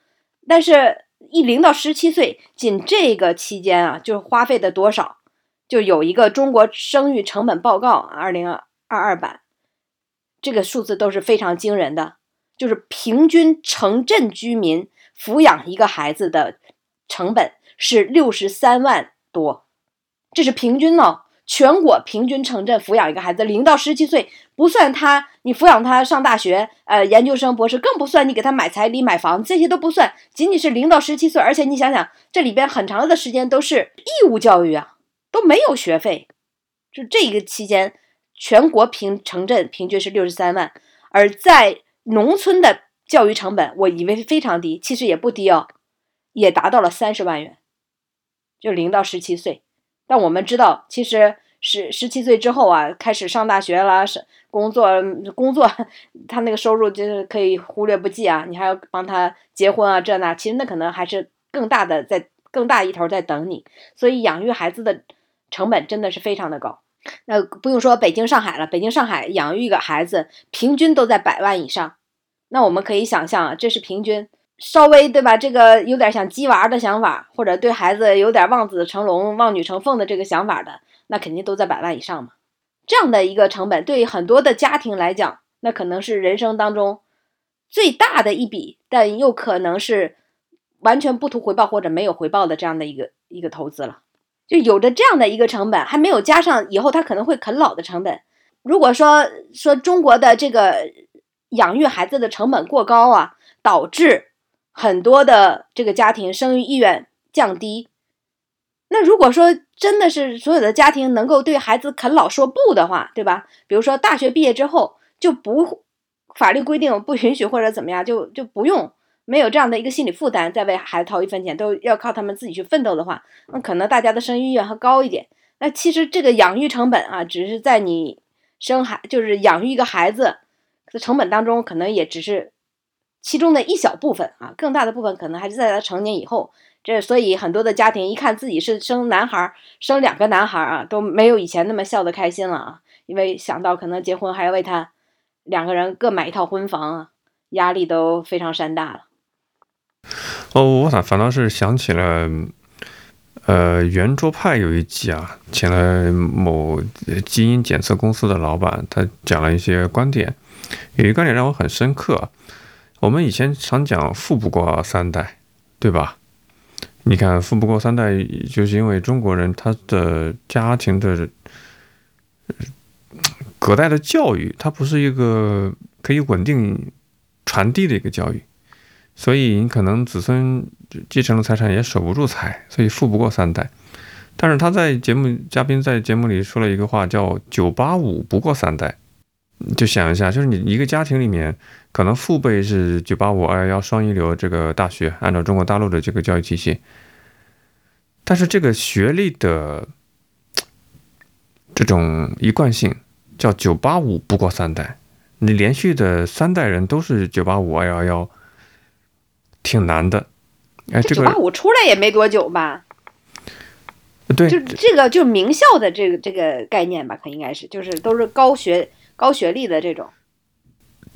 但是，一零到十七岁，仅这个期间啊，就花费的多少，就有一个中国生育成本报告二零二二版。这个数字都是非常惊人的，就是平均城镇居民抚养一个孩子的成本是六十三万多，这是平均哦。全国平均城镇抚养一个孩子，零到十七岁不算他，你抚养他上大学、呃研究生、博士，更不算你给他买彩礼、买房，这些都不算，仅仅是零到十七岁。而且你想想，这里边很长的时间都是义务教育啊，都没有学费，就这一个期间。全国平城镇平均是六十三万，而在农村的教育成本，我以为非常低，其实也不低哦，也达到了三十万元，就零到十七岁。但我们知道，其实十十七岁之后啊，开始上大学啦，是工作工作，他那个收入就是可以忽略不计啊，你还要帮他结婚啊，这那，其实那可能还是更大的在更大一头在等你，所以养育孩子的成本真的是非常的高。那不用说北京、上海了，北京、上海养育一个孩子平均都在百万以上。那我们可以想象啊，这是平均，稍微对吧？这个有点想鸡娃的想法，或者对孩子有点望子成龙、望女成凤的这个想法的，那肯定都在百万以上嘛。这样的一个成本，对很多的家庭来讲，那可能是人生当中最大的一笔，但又可能是完全不图回报或者没有回报的这样的一个一个投资了。就有着这样的一个成本，还没有加上以后他可能会啃老的成本。如果说说中国的这个养育孩子的成本过高啊，导致很多的这个家庭生育意愿降低。那如果说真的是所有的家庭能够对孩子啃老说不的话，对吧？比如说大学毕业之后就不法律规定不允许或者怎么样，就就不用。没有这样的一个心理负担，再为孩子掏一分钱，都要靠他们自己去奋斗的话，那可能大家的生育意愿还高一点。那其实这个养育成本啊，只是在你生孩，就是养育一个孩子的成本当中，可能也只是其中的一小部分啊，更大的部分可能还是在他成年以后。这所以很多的家庭一看自己是生男孩，生两个男孩啊，都没有以前那么笑得开心了啊，因为想到可能结婚还要为他两个人各买一套婚房啊，压力都非常山大了。哦，我反反倒是想起了，呃，圆桌派有一集啊，请了某基因检测公司的老板，他讲了一些观点，有一个观点让我很深刻。我们以前常讲富不过三代，对吧？你看富不过三代，就是因为中国人他的家庭的隔代的教育，它不是一个可以稳定传递的一个教育。所以你可能子孙继承了财产也守不住财，所以富不过三代。但是他在节目嘉宾在节目里说了一个话，叫“九八五不过三代”。就想一下，就是你一个家庭里面，可能父辈是九八五、二幺幺双一流这个大学，按照中国大陆的这个教育体系，但是这个学历的这种一贯性叫“九八五不过三代”。你连续的三代人都是九八五二幺幺，挺难的。哎，这个九八五出来也没多久吧？对，就这个就名校的这个这个概念吧，可应该是就是都是高学高学历的这种。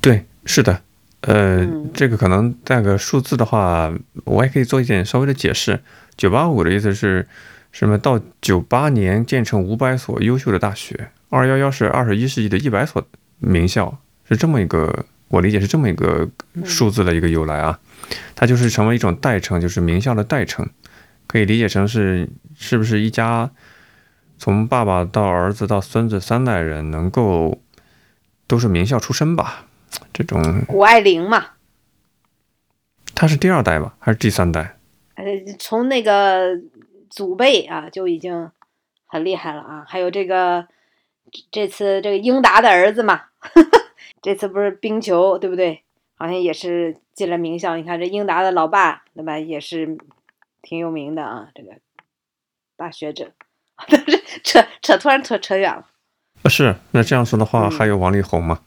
对，是的。呃，嗯这个可能带个数字的话，我也可以做一点稍微的解释。九八五的意思是什么？到九八年建成五百所优秀的大学，二幺幺是二十一世纪的一百所名校，是这么一个，我理解是这么一个数字的一个由来啊。它就是成为一种代称，就是名校的代称，可以理解成是是不是一家从爸爸到儿子到孙子三代人能够都是名校出身吧？这种谷爱凌嘛，他是第二代吧，还是第三代？呃，从那个祖辈啊就已经很厉害了啊。还有这个这次这个英达的儿子嘛，这次不是冰球对不对？好像也是进了名校。你看这英达的老爸对吧，也是挺有名的啊，这个大学者。扯扯，突然扯扯远了。呃，是那这样说的话，嗯还有王力宏嘛？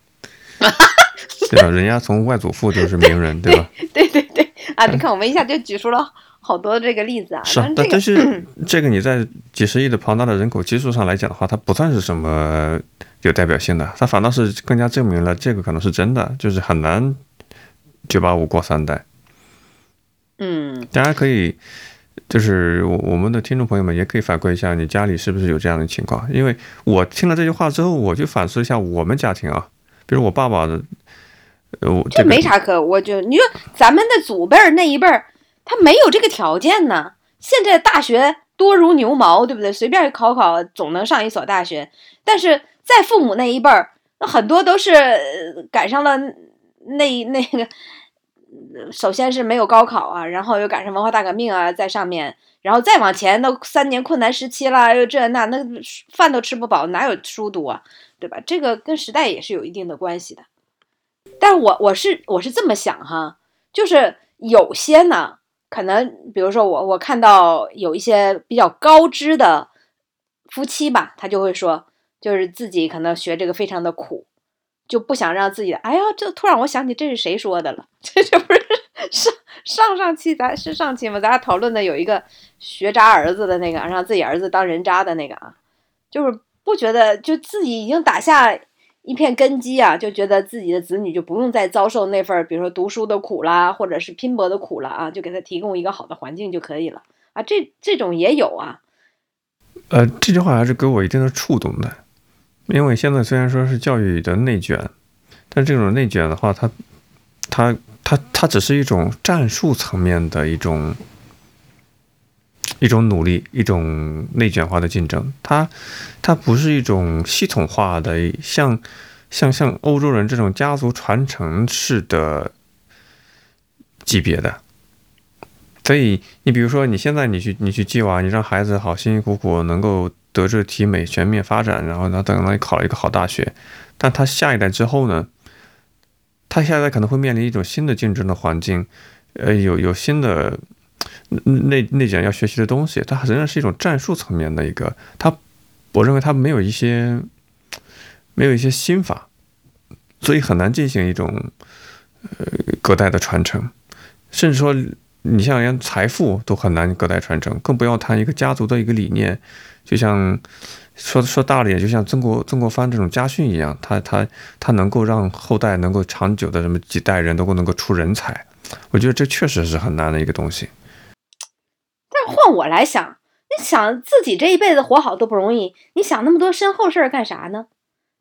对吧？人家从外祖父就是名人，对吧？对 对对啊！你看我们一下就举出了好多这个例子啊。是但是这个你在几十亿的庞大的人口基数上来讲的话，它不算是什么有代表性的，它反倒是更加证明了这个可能是真的，就是很难九八五过三代。嗯大家可以，就是我我们的听众朋友们也可以反馈一下，你家里是不是有这样的情况？因为我听了这句话之后，我就反思一下我们家庭啊，比如我爸爸的，呃，我这没啥可，我就你说咱们的祖辈儿那一辈儿，他没有这个条件呢。现在大学多如牛毛，对不对？随便考考总能上一所大学。但是在父母那一辈儿，那很多都是赶上了那那个，首先是没有高考啊，然后又赶上文化大革命啊，在上面，然后再往前都三年困难时期啦，又这那那饭都吃不饱，哪有书读啊？对吧？这个跟时代也是有一定的关系的。但我我是我是这么想哈，就是有些呢，可能比如说我我看到有一些比较高知的夫妻吧，他就会说，就是自己可能学这个非常的苦，就不想让自己的，哎呀，这突然我想起这是谁说的了，这这不是上上上期咱是上期吗？咱俩讨论的有一个学渣儿子的那个，让自己儿子当人渣的那个啊，就是不觉得就自己已经打下。一片根基啊，就觉得自己的子女就不用再遭受那份，比如说读书的苦啦，或者是拼搏的苦了啊，就给他提供一个好的环境就可以了啊。这这种也有啊，呃，这句话还是给我一定的触动的，因为现在虽然说是教育的内卷，但这种内卷的话，它它它它只是一种战术层面的一种一种努力，一种内卷化的竞争，它它不是一种系统化的，像像像欧洲人这种家族传承式的级别的。所以，你比如说，你现在你去你去鸡娃，你让孩子好辛辛苦苦能够德智体美全面发展，然后呢，等到你考了一个好大学，但他下一代之后呢，他下一代可能会面临一种新的竞争的环境，呃，有有新的内内卷要学习的东西，它仍然是一种战术层面的一个，它我认为它没有一些没有一些心法，所以很难进行一种呃隔代的传承，甚至说。你像连财富都很难隔代传承，更不要谈一个家族的一个理念。就像说说大了点，就像曾国曾国藩这种家训一样，他他他能够让后代能够长久的这么几代人都够能够出人才。我觉得这确实是很难的一个东西。但是换我来想，你想自己这一辈子活好都不容易，你想那么多身后事儿干啥呢？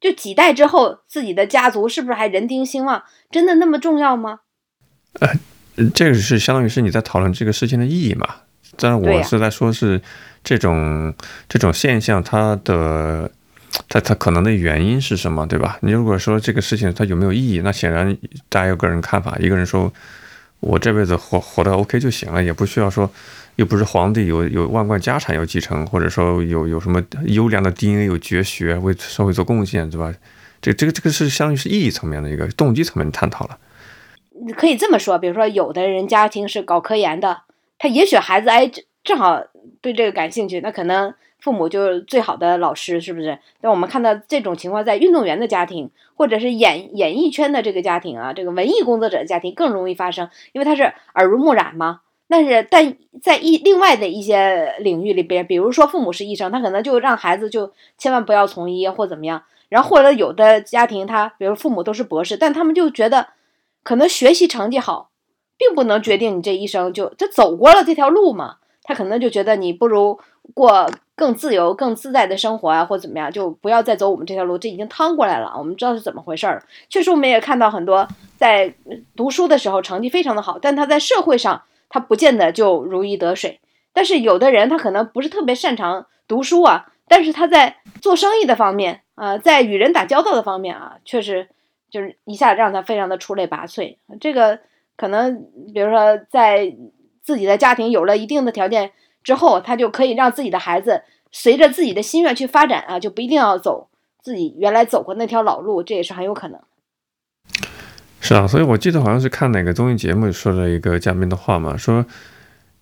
就几代之后，自己的家族是不是还人丁兴旺？真的那么重要吗？呃。这个是相当于是你在讨论这个事情的意义嘛？但是，我是在说是这种、啊、这种现象它的它它可能的原因是什么，对吧？你如果说这个事情它有没有意义，那显然大家有个人看法。一个人说我这辈子活活得 OK 就行了，也不需要说又不是皇帝有有万贯家产要继承，或者说有有什么优良的 DNA 有绝学为社会做贡献，对吧？这这个这个是相当于是意义层面的一个动机层面的探讨了。可以这么说，比如说，有的人家庭是搞科研的，他也许孩子哎正好对这个感兴趣，那可能父母就是最好的老师，是不是？那我们看到这种情况，在运动员的家庭，或者是演演艺圈的这个家庭啊，这个文艺工作者的家庭更容易发生，因为他是耳濡目染嘛。但是，但在一另外的一些领域里边，比如说父母是医生，他可能就让孩子就千万不要从医或怎么样。然后或者有的家庭，他比如父母都是博士，但他们就觉得可能学习成绩好，并不能决定你这一生就他走过了这条路嘛。他可能就觉得你不如过更自由、更自在的生活啊，或怎么样，就不要再走我们这条路。这已经趟过来了，我们知道是怎么回事儿。确实，我们也看到很多在读书的时候成绩非常的好，但他在社会上。他不见得就如鱼得水，但是有的人他可能不是特别擅长读书啊，但是他在做生意的方面啊，在与人打交道的方面啊，确实就是一下让他非常的出类拔萃。这个可能比如说在自己的家庭有了一定的条件之后，他就可以让自己的孩子随着自己的心愿去发展啊，就不一定要走自己原来走过那条老路，这也是很有可能。是啊，所以我记得好像是看哪个综艺节目说的一个嘉宾的话嘛，说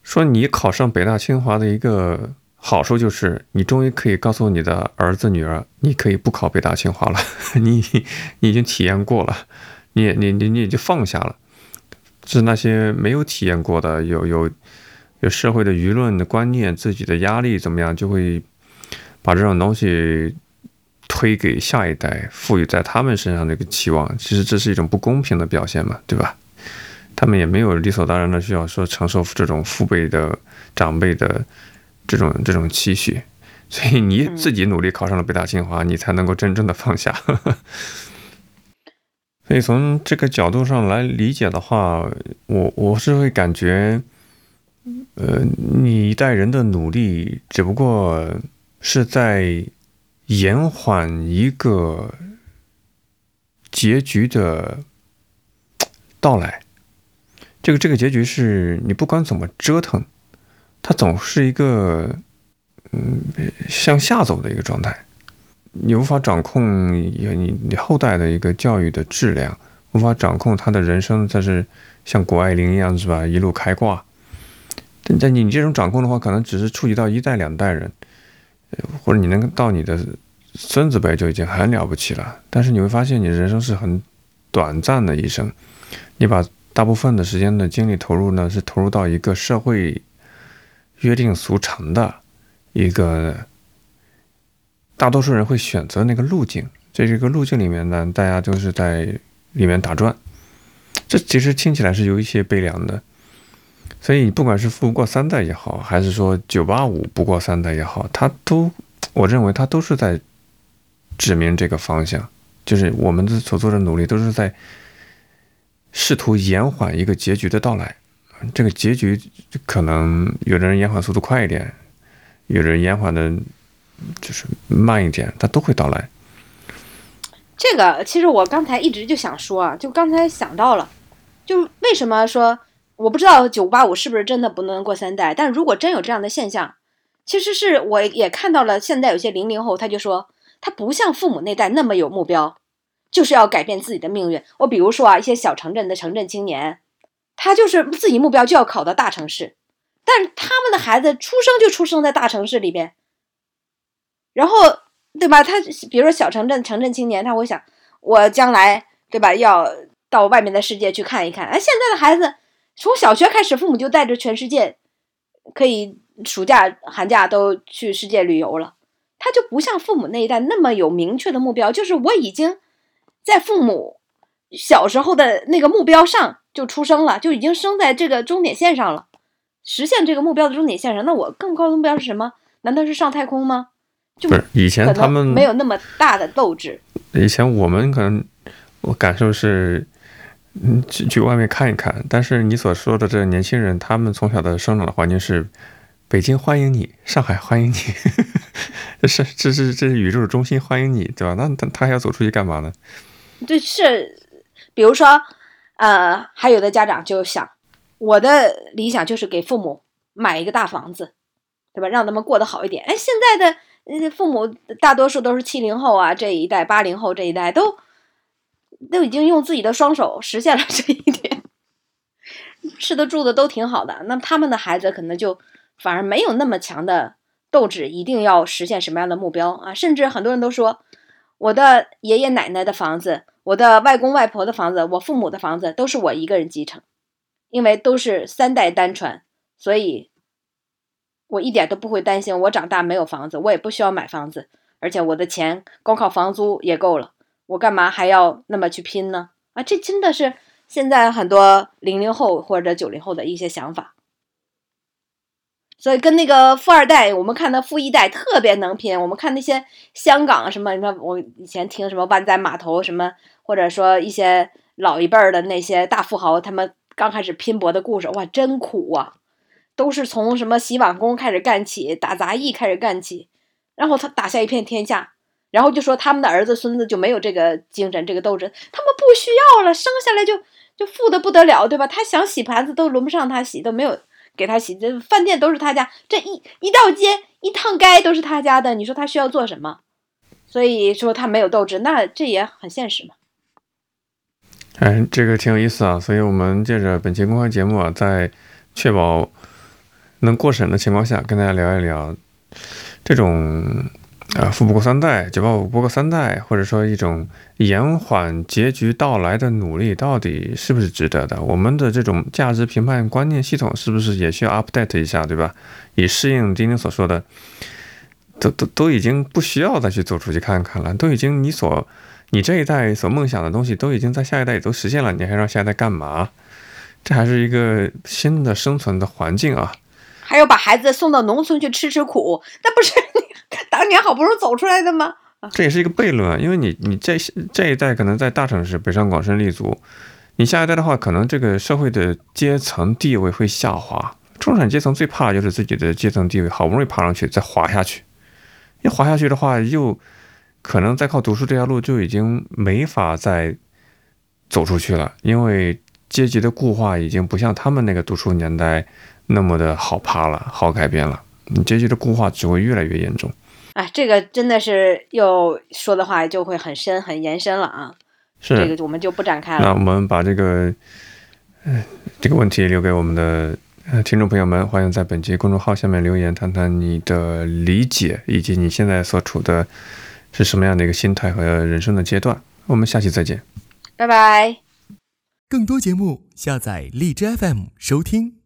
说你考上北大清华的一个好处就是，你终于可以告诉你的儿子女儿，你可以不考北大清华了，你你已经体验过了，你你你你就放下了。是那些没有体验过的，有有有社会的舆论的观念，自己的压力怎么样，就会把这种东西。推给下一代，赋予在他们身上的一个期望，其实这是一种不公平的表现嘛，对吧？他们也没有理所当然的需要说承受这种父辈的、长辈的这种这种期许，所以你自己努力考上了北大清华，你才能够真正的放下。所以从这个角度上来理解的话，我我是会感觉，呃，你一代人的努力只不过是在。延缓一个结局的到来，这个这个结局是你不管怎么折腾，它总是一个嗯向下走的一个状态。你无法掌控你你后代的一个教育的质量，无法掌控他的人生，他是像谷爱凌一样是吧？一路开挂。但在你这种掌控的话，可能只是触及到一代两代人。或者你能到你的孙子辈就已经很了不起了，但是你会发现你人生是很短暂的一生，你把大部分的时间的精力投入呢，是投入到一个社会约定俗成的一个大多数人会选择那个路径，在这个路径里面呢，大家都是在里面打转，这其实听起来是有一些悲凉的。所以，不管是富不过三代也好，还是说九八五不过三代也好，它都，我认为它都是在指明这个方向，就是我们的所做的努力都是在试图延缓一个结局的到来。这个结局可能有的人延缓速度快一点，有的人延缓的就是慢一点，它都会到来。这个其实我刚才一直就想说啊，就刚才想到了，就为什么说。我不知道九八五是不是真的不能过三代，但如果真有这样的现象，其实是我也看到了。现在有些零零后，他就说他不像父母那代那么有目标，就是要改变自己的命运。我比如说啊，一些小城镇的城镇青年，他就是自己目标就要考到大城市，但是他们的孩子出生就出生在大城市里边，然后对吧？他比如说小城镇城镇青年，他会想我将来对吧要到外面的世界去看一看。哎，现在的孩子。从小学开始，父母就带着全世界，可以暑假、寒假都去世界旅游了。他就不像父母那一代那么有明确的目标，就是我已经在父母小时候的那个目标上就出生了，就已经生在这个终点线上了，实现这个目标的终点线上。那我更高的目标是什么？难道是上太空吗？不是以前他们没有那么大的斗志。以前我们可能我感受是。嗯，去去外面看一看。但是你所说的这年轻人，他们从小的生长的环境是北京欢迎你，上海欢迎你，这是这是这是宇宙的中心欢迎你，对吧？那他他还要走出去干嘛呢？对，是，比如说，呃，还有的家长就想，我的理想就是给父母买一个大房子，对吧？让他们过得好一点。哎，现在的父母大多数都是七零后啊，这一代八零后这一代都。都已经用自己的双手实现了这一点，吃的住的都挺好的，那他们的孩子可能就反而没有那么强的斗志一定要实现什么样的目标啊？甚至很多人都说，我的爷爷奶奶的房子、我的外公外婆的房子、我父母的房子都是我一个人继承，因为都是三代单传，所以我一点都不会担心我长大没有房子，我也不需要买房子，而且我的钱光靠房租也够了，我干嘛还要那么去拼呢？啊，这真的是现在很多零零后或者九零后的一些想法。所以跟那个富二代，我们看的富一代特别能拼。我们看那些香港什么，你看我以前听什么湾仔码头什么，或者说一些老一辈儿的那些大富豪，他们刚开始拼搏的故事，哇，真苦啊！都是从什么洗碗工开始干起，打杂役开始干起，然后他打下一片天下，然后就说他们的儿子孙子就没有这个精神、这个斗志，他们不需要了，生下来就就富的不得了，对吧？他想洗盘子都轮不上他洗，都没有。给他洗，这饭店都是他家，这一一道街一趟街都是他家的，你说他需要做什么？所以说他没有斗志，那这也很现实嘛。哎，这个挺有意思啊，所以我们借着本期公开节目啊，在确保能过审的情况下，跟大家聊一聊这种。啊，富不过三代，九八五不过三代，或者说一种延缓结局到来的努力，到底是不是值得的？我们的这种价值评判观念系统是不是也需要 update 一下，对吧？以适应今天所说的，都都都已经不需要再去走出去看看了，都已经你所你这一代所梦想的东西都已经在下一代也都实现了，你还让下一代干嘛？这还是一个新的生存的环境啊！还要把孩子送到农村去吃吃苦，那不是？当年好不容易走出来的吗？这也是一个悖论啊，因为你你这这一代可能在大城市北上广深立足，你下一代的话，可能这个社会的阶层地位会下滑。中产阶层最怕的就是自己的阶层地位好不容易爬上去再滑下去，一滑下去的话，又可能再靠读书这条路就已经没法再走出去了，因为阶级的固化已经不像他们那个读书年代那么的好爬了，好改变了。你阶级的固化只会越来越严重。哎，这个真的是又说的话就会很深很延伸了啊！是这个我们就不展开了。那我们把这个，嗯，这个问题留给我们的呃听众朋友们，欢迎在本期公众号下面留言，谈谈你的理解以及你现在所处的是什么样的一个心态和人生的阶段。我们下期再见，拜拜。更多节目下载荔枝 FM 收听。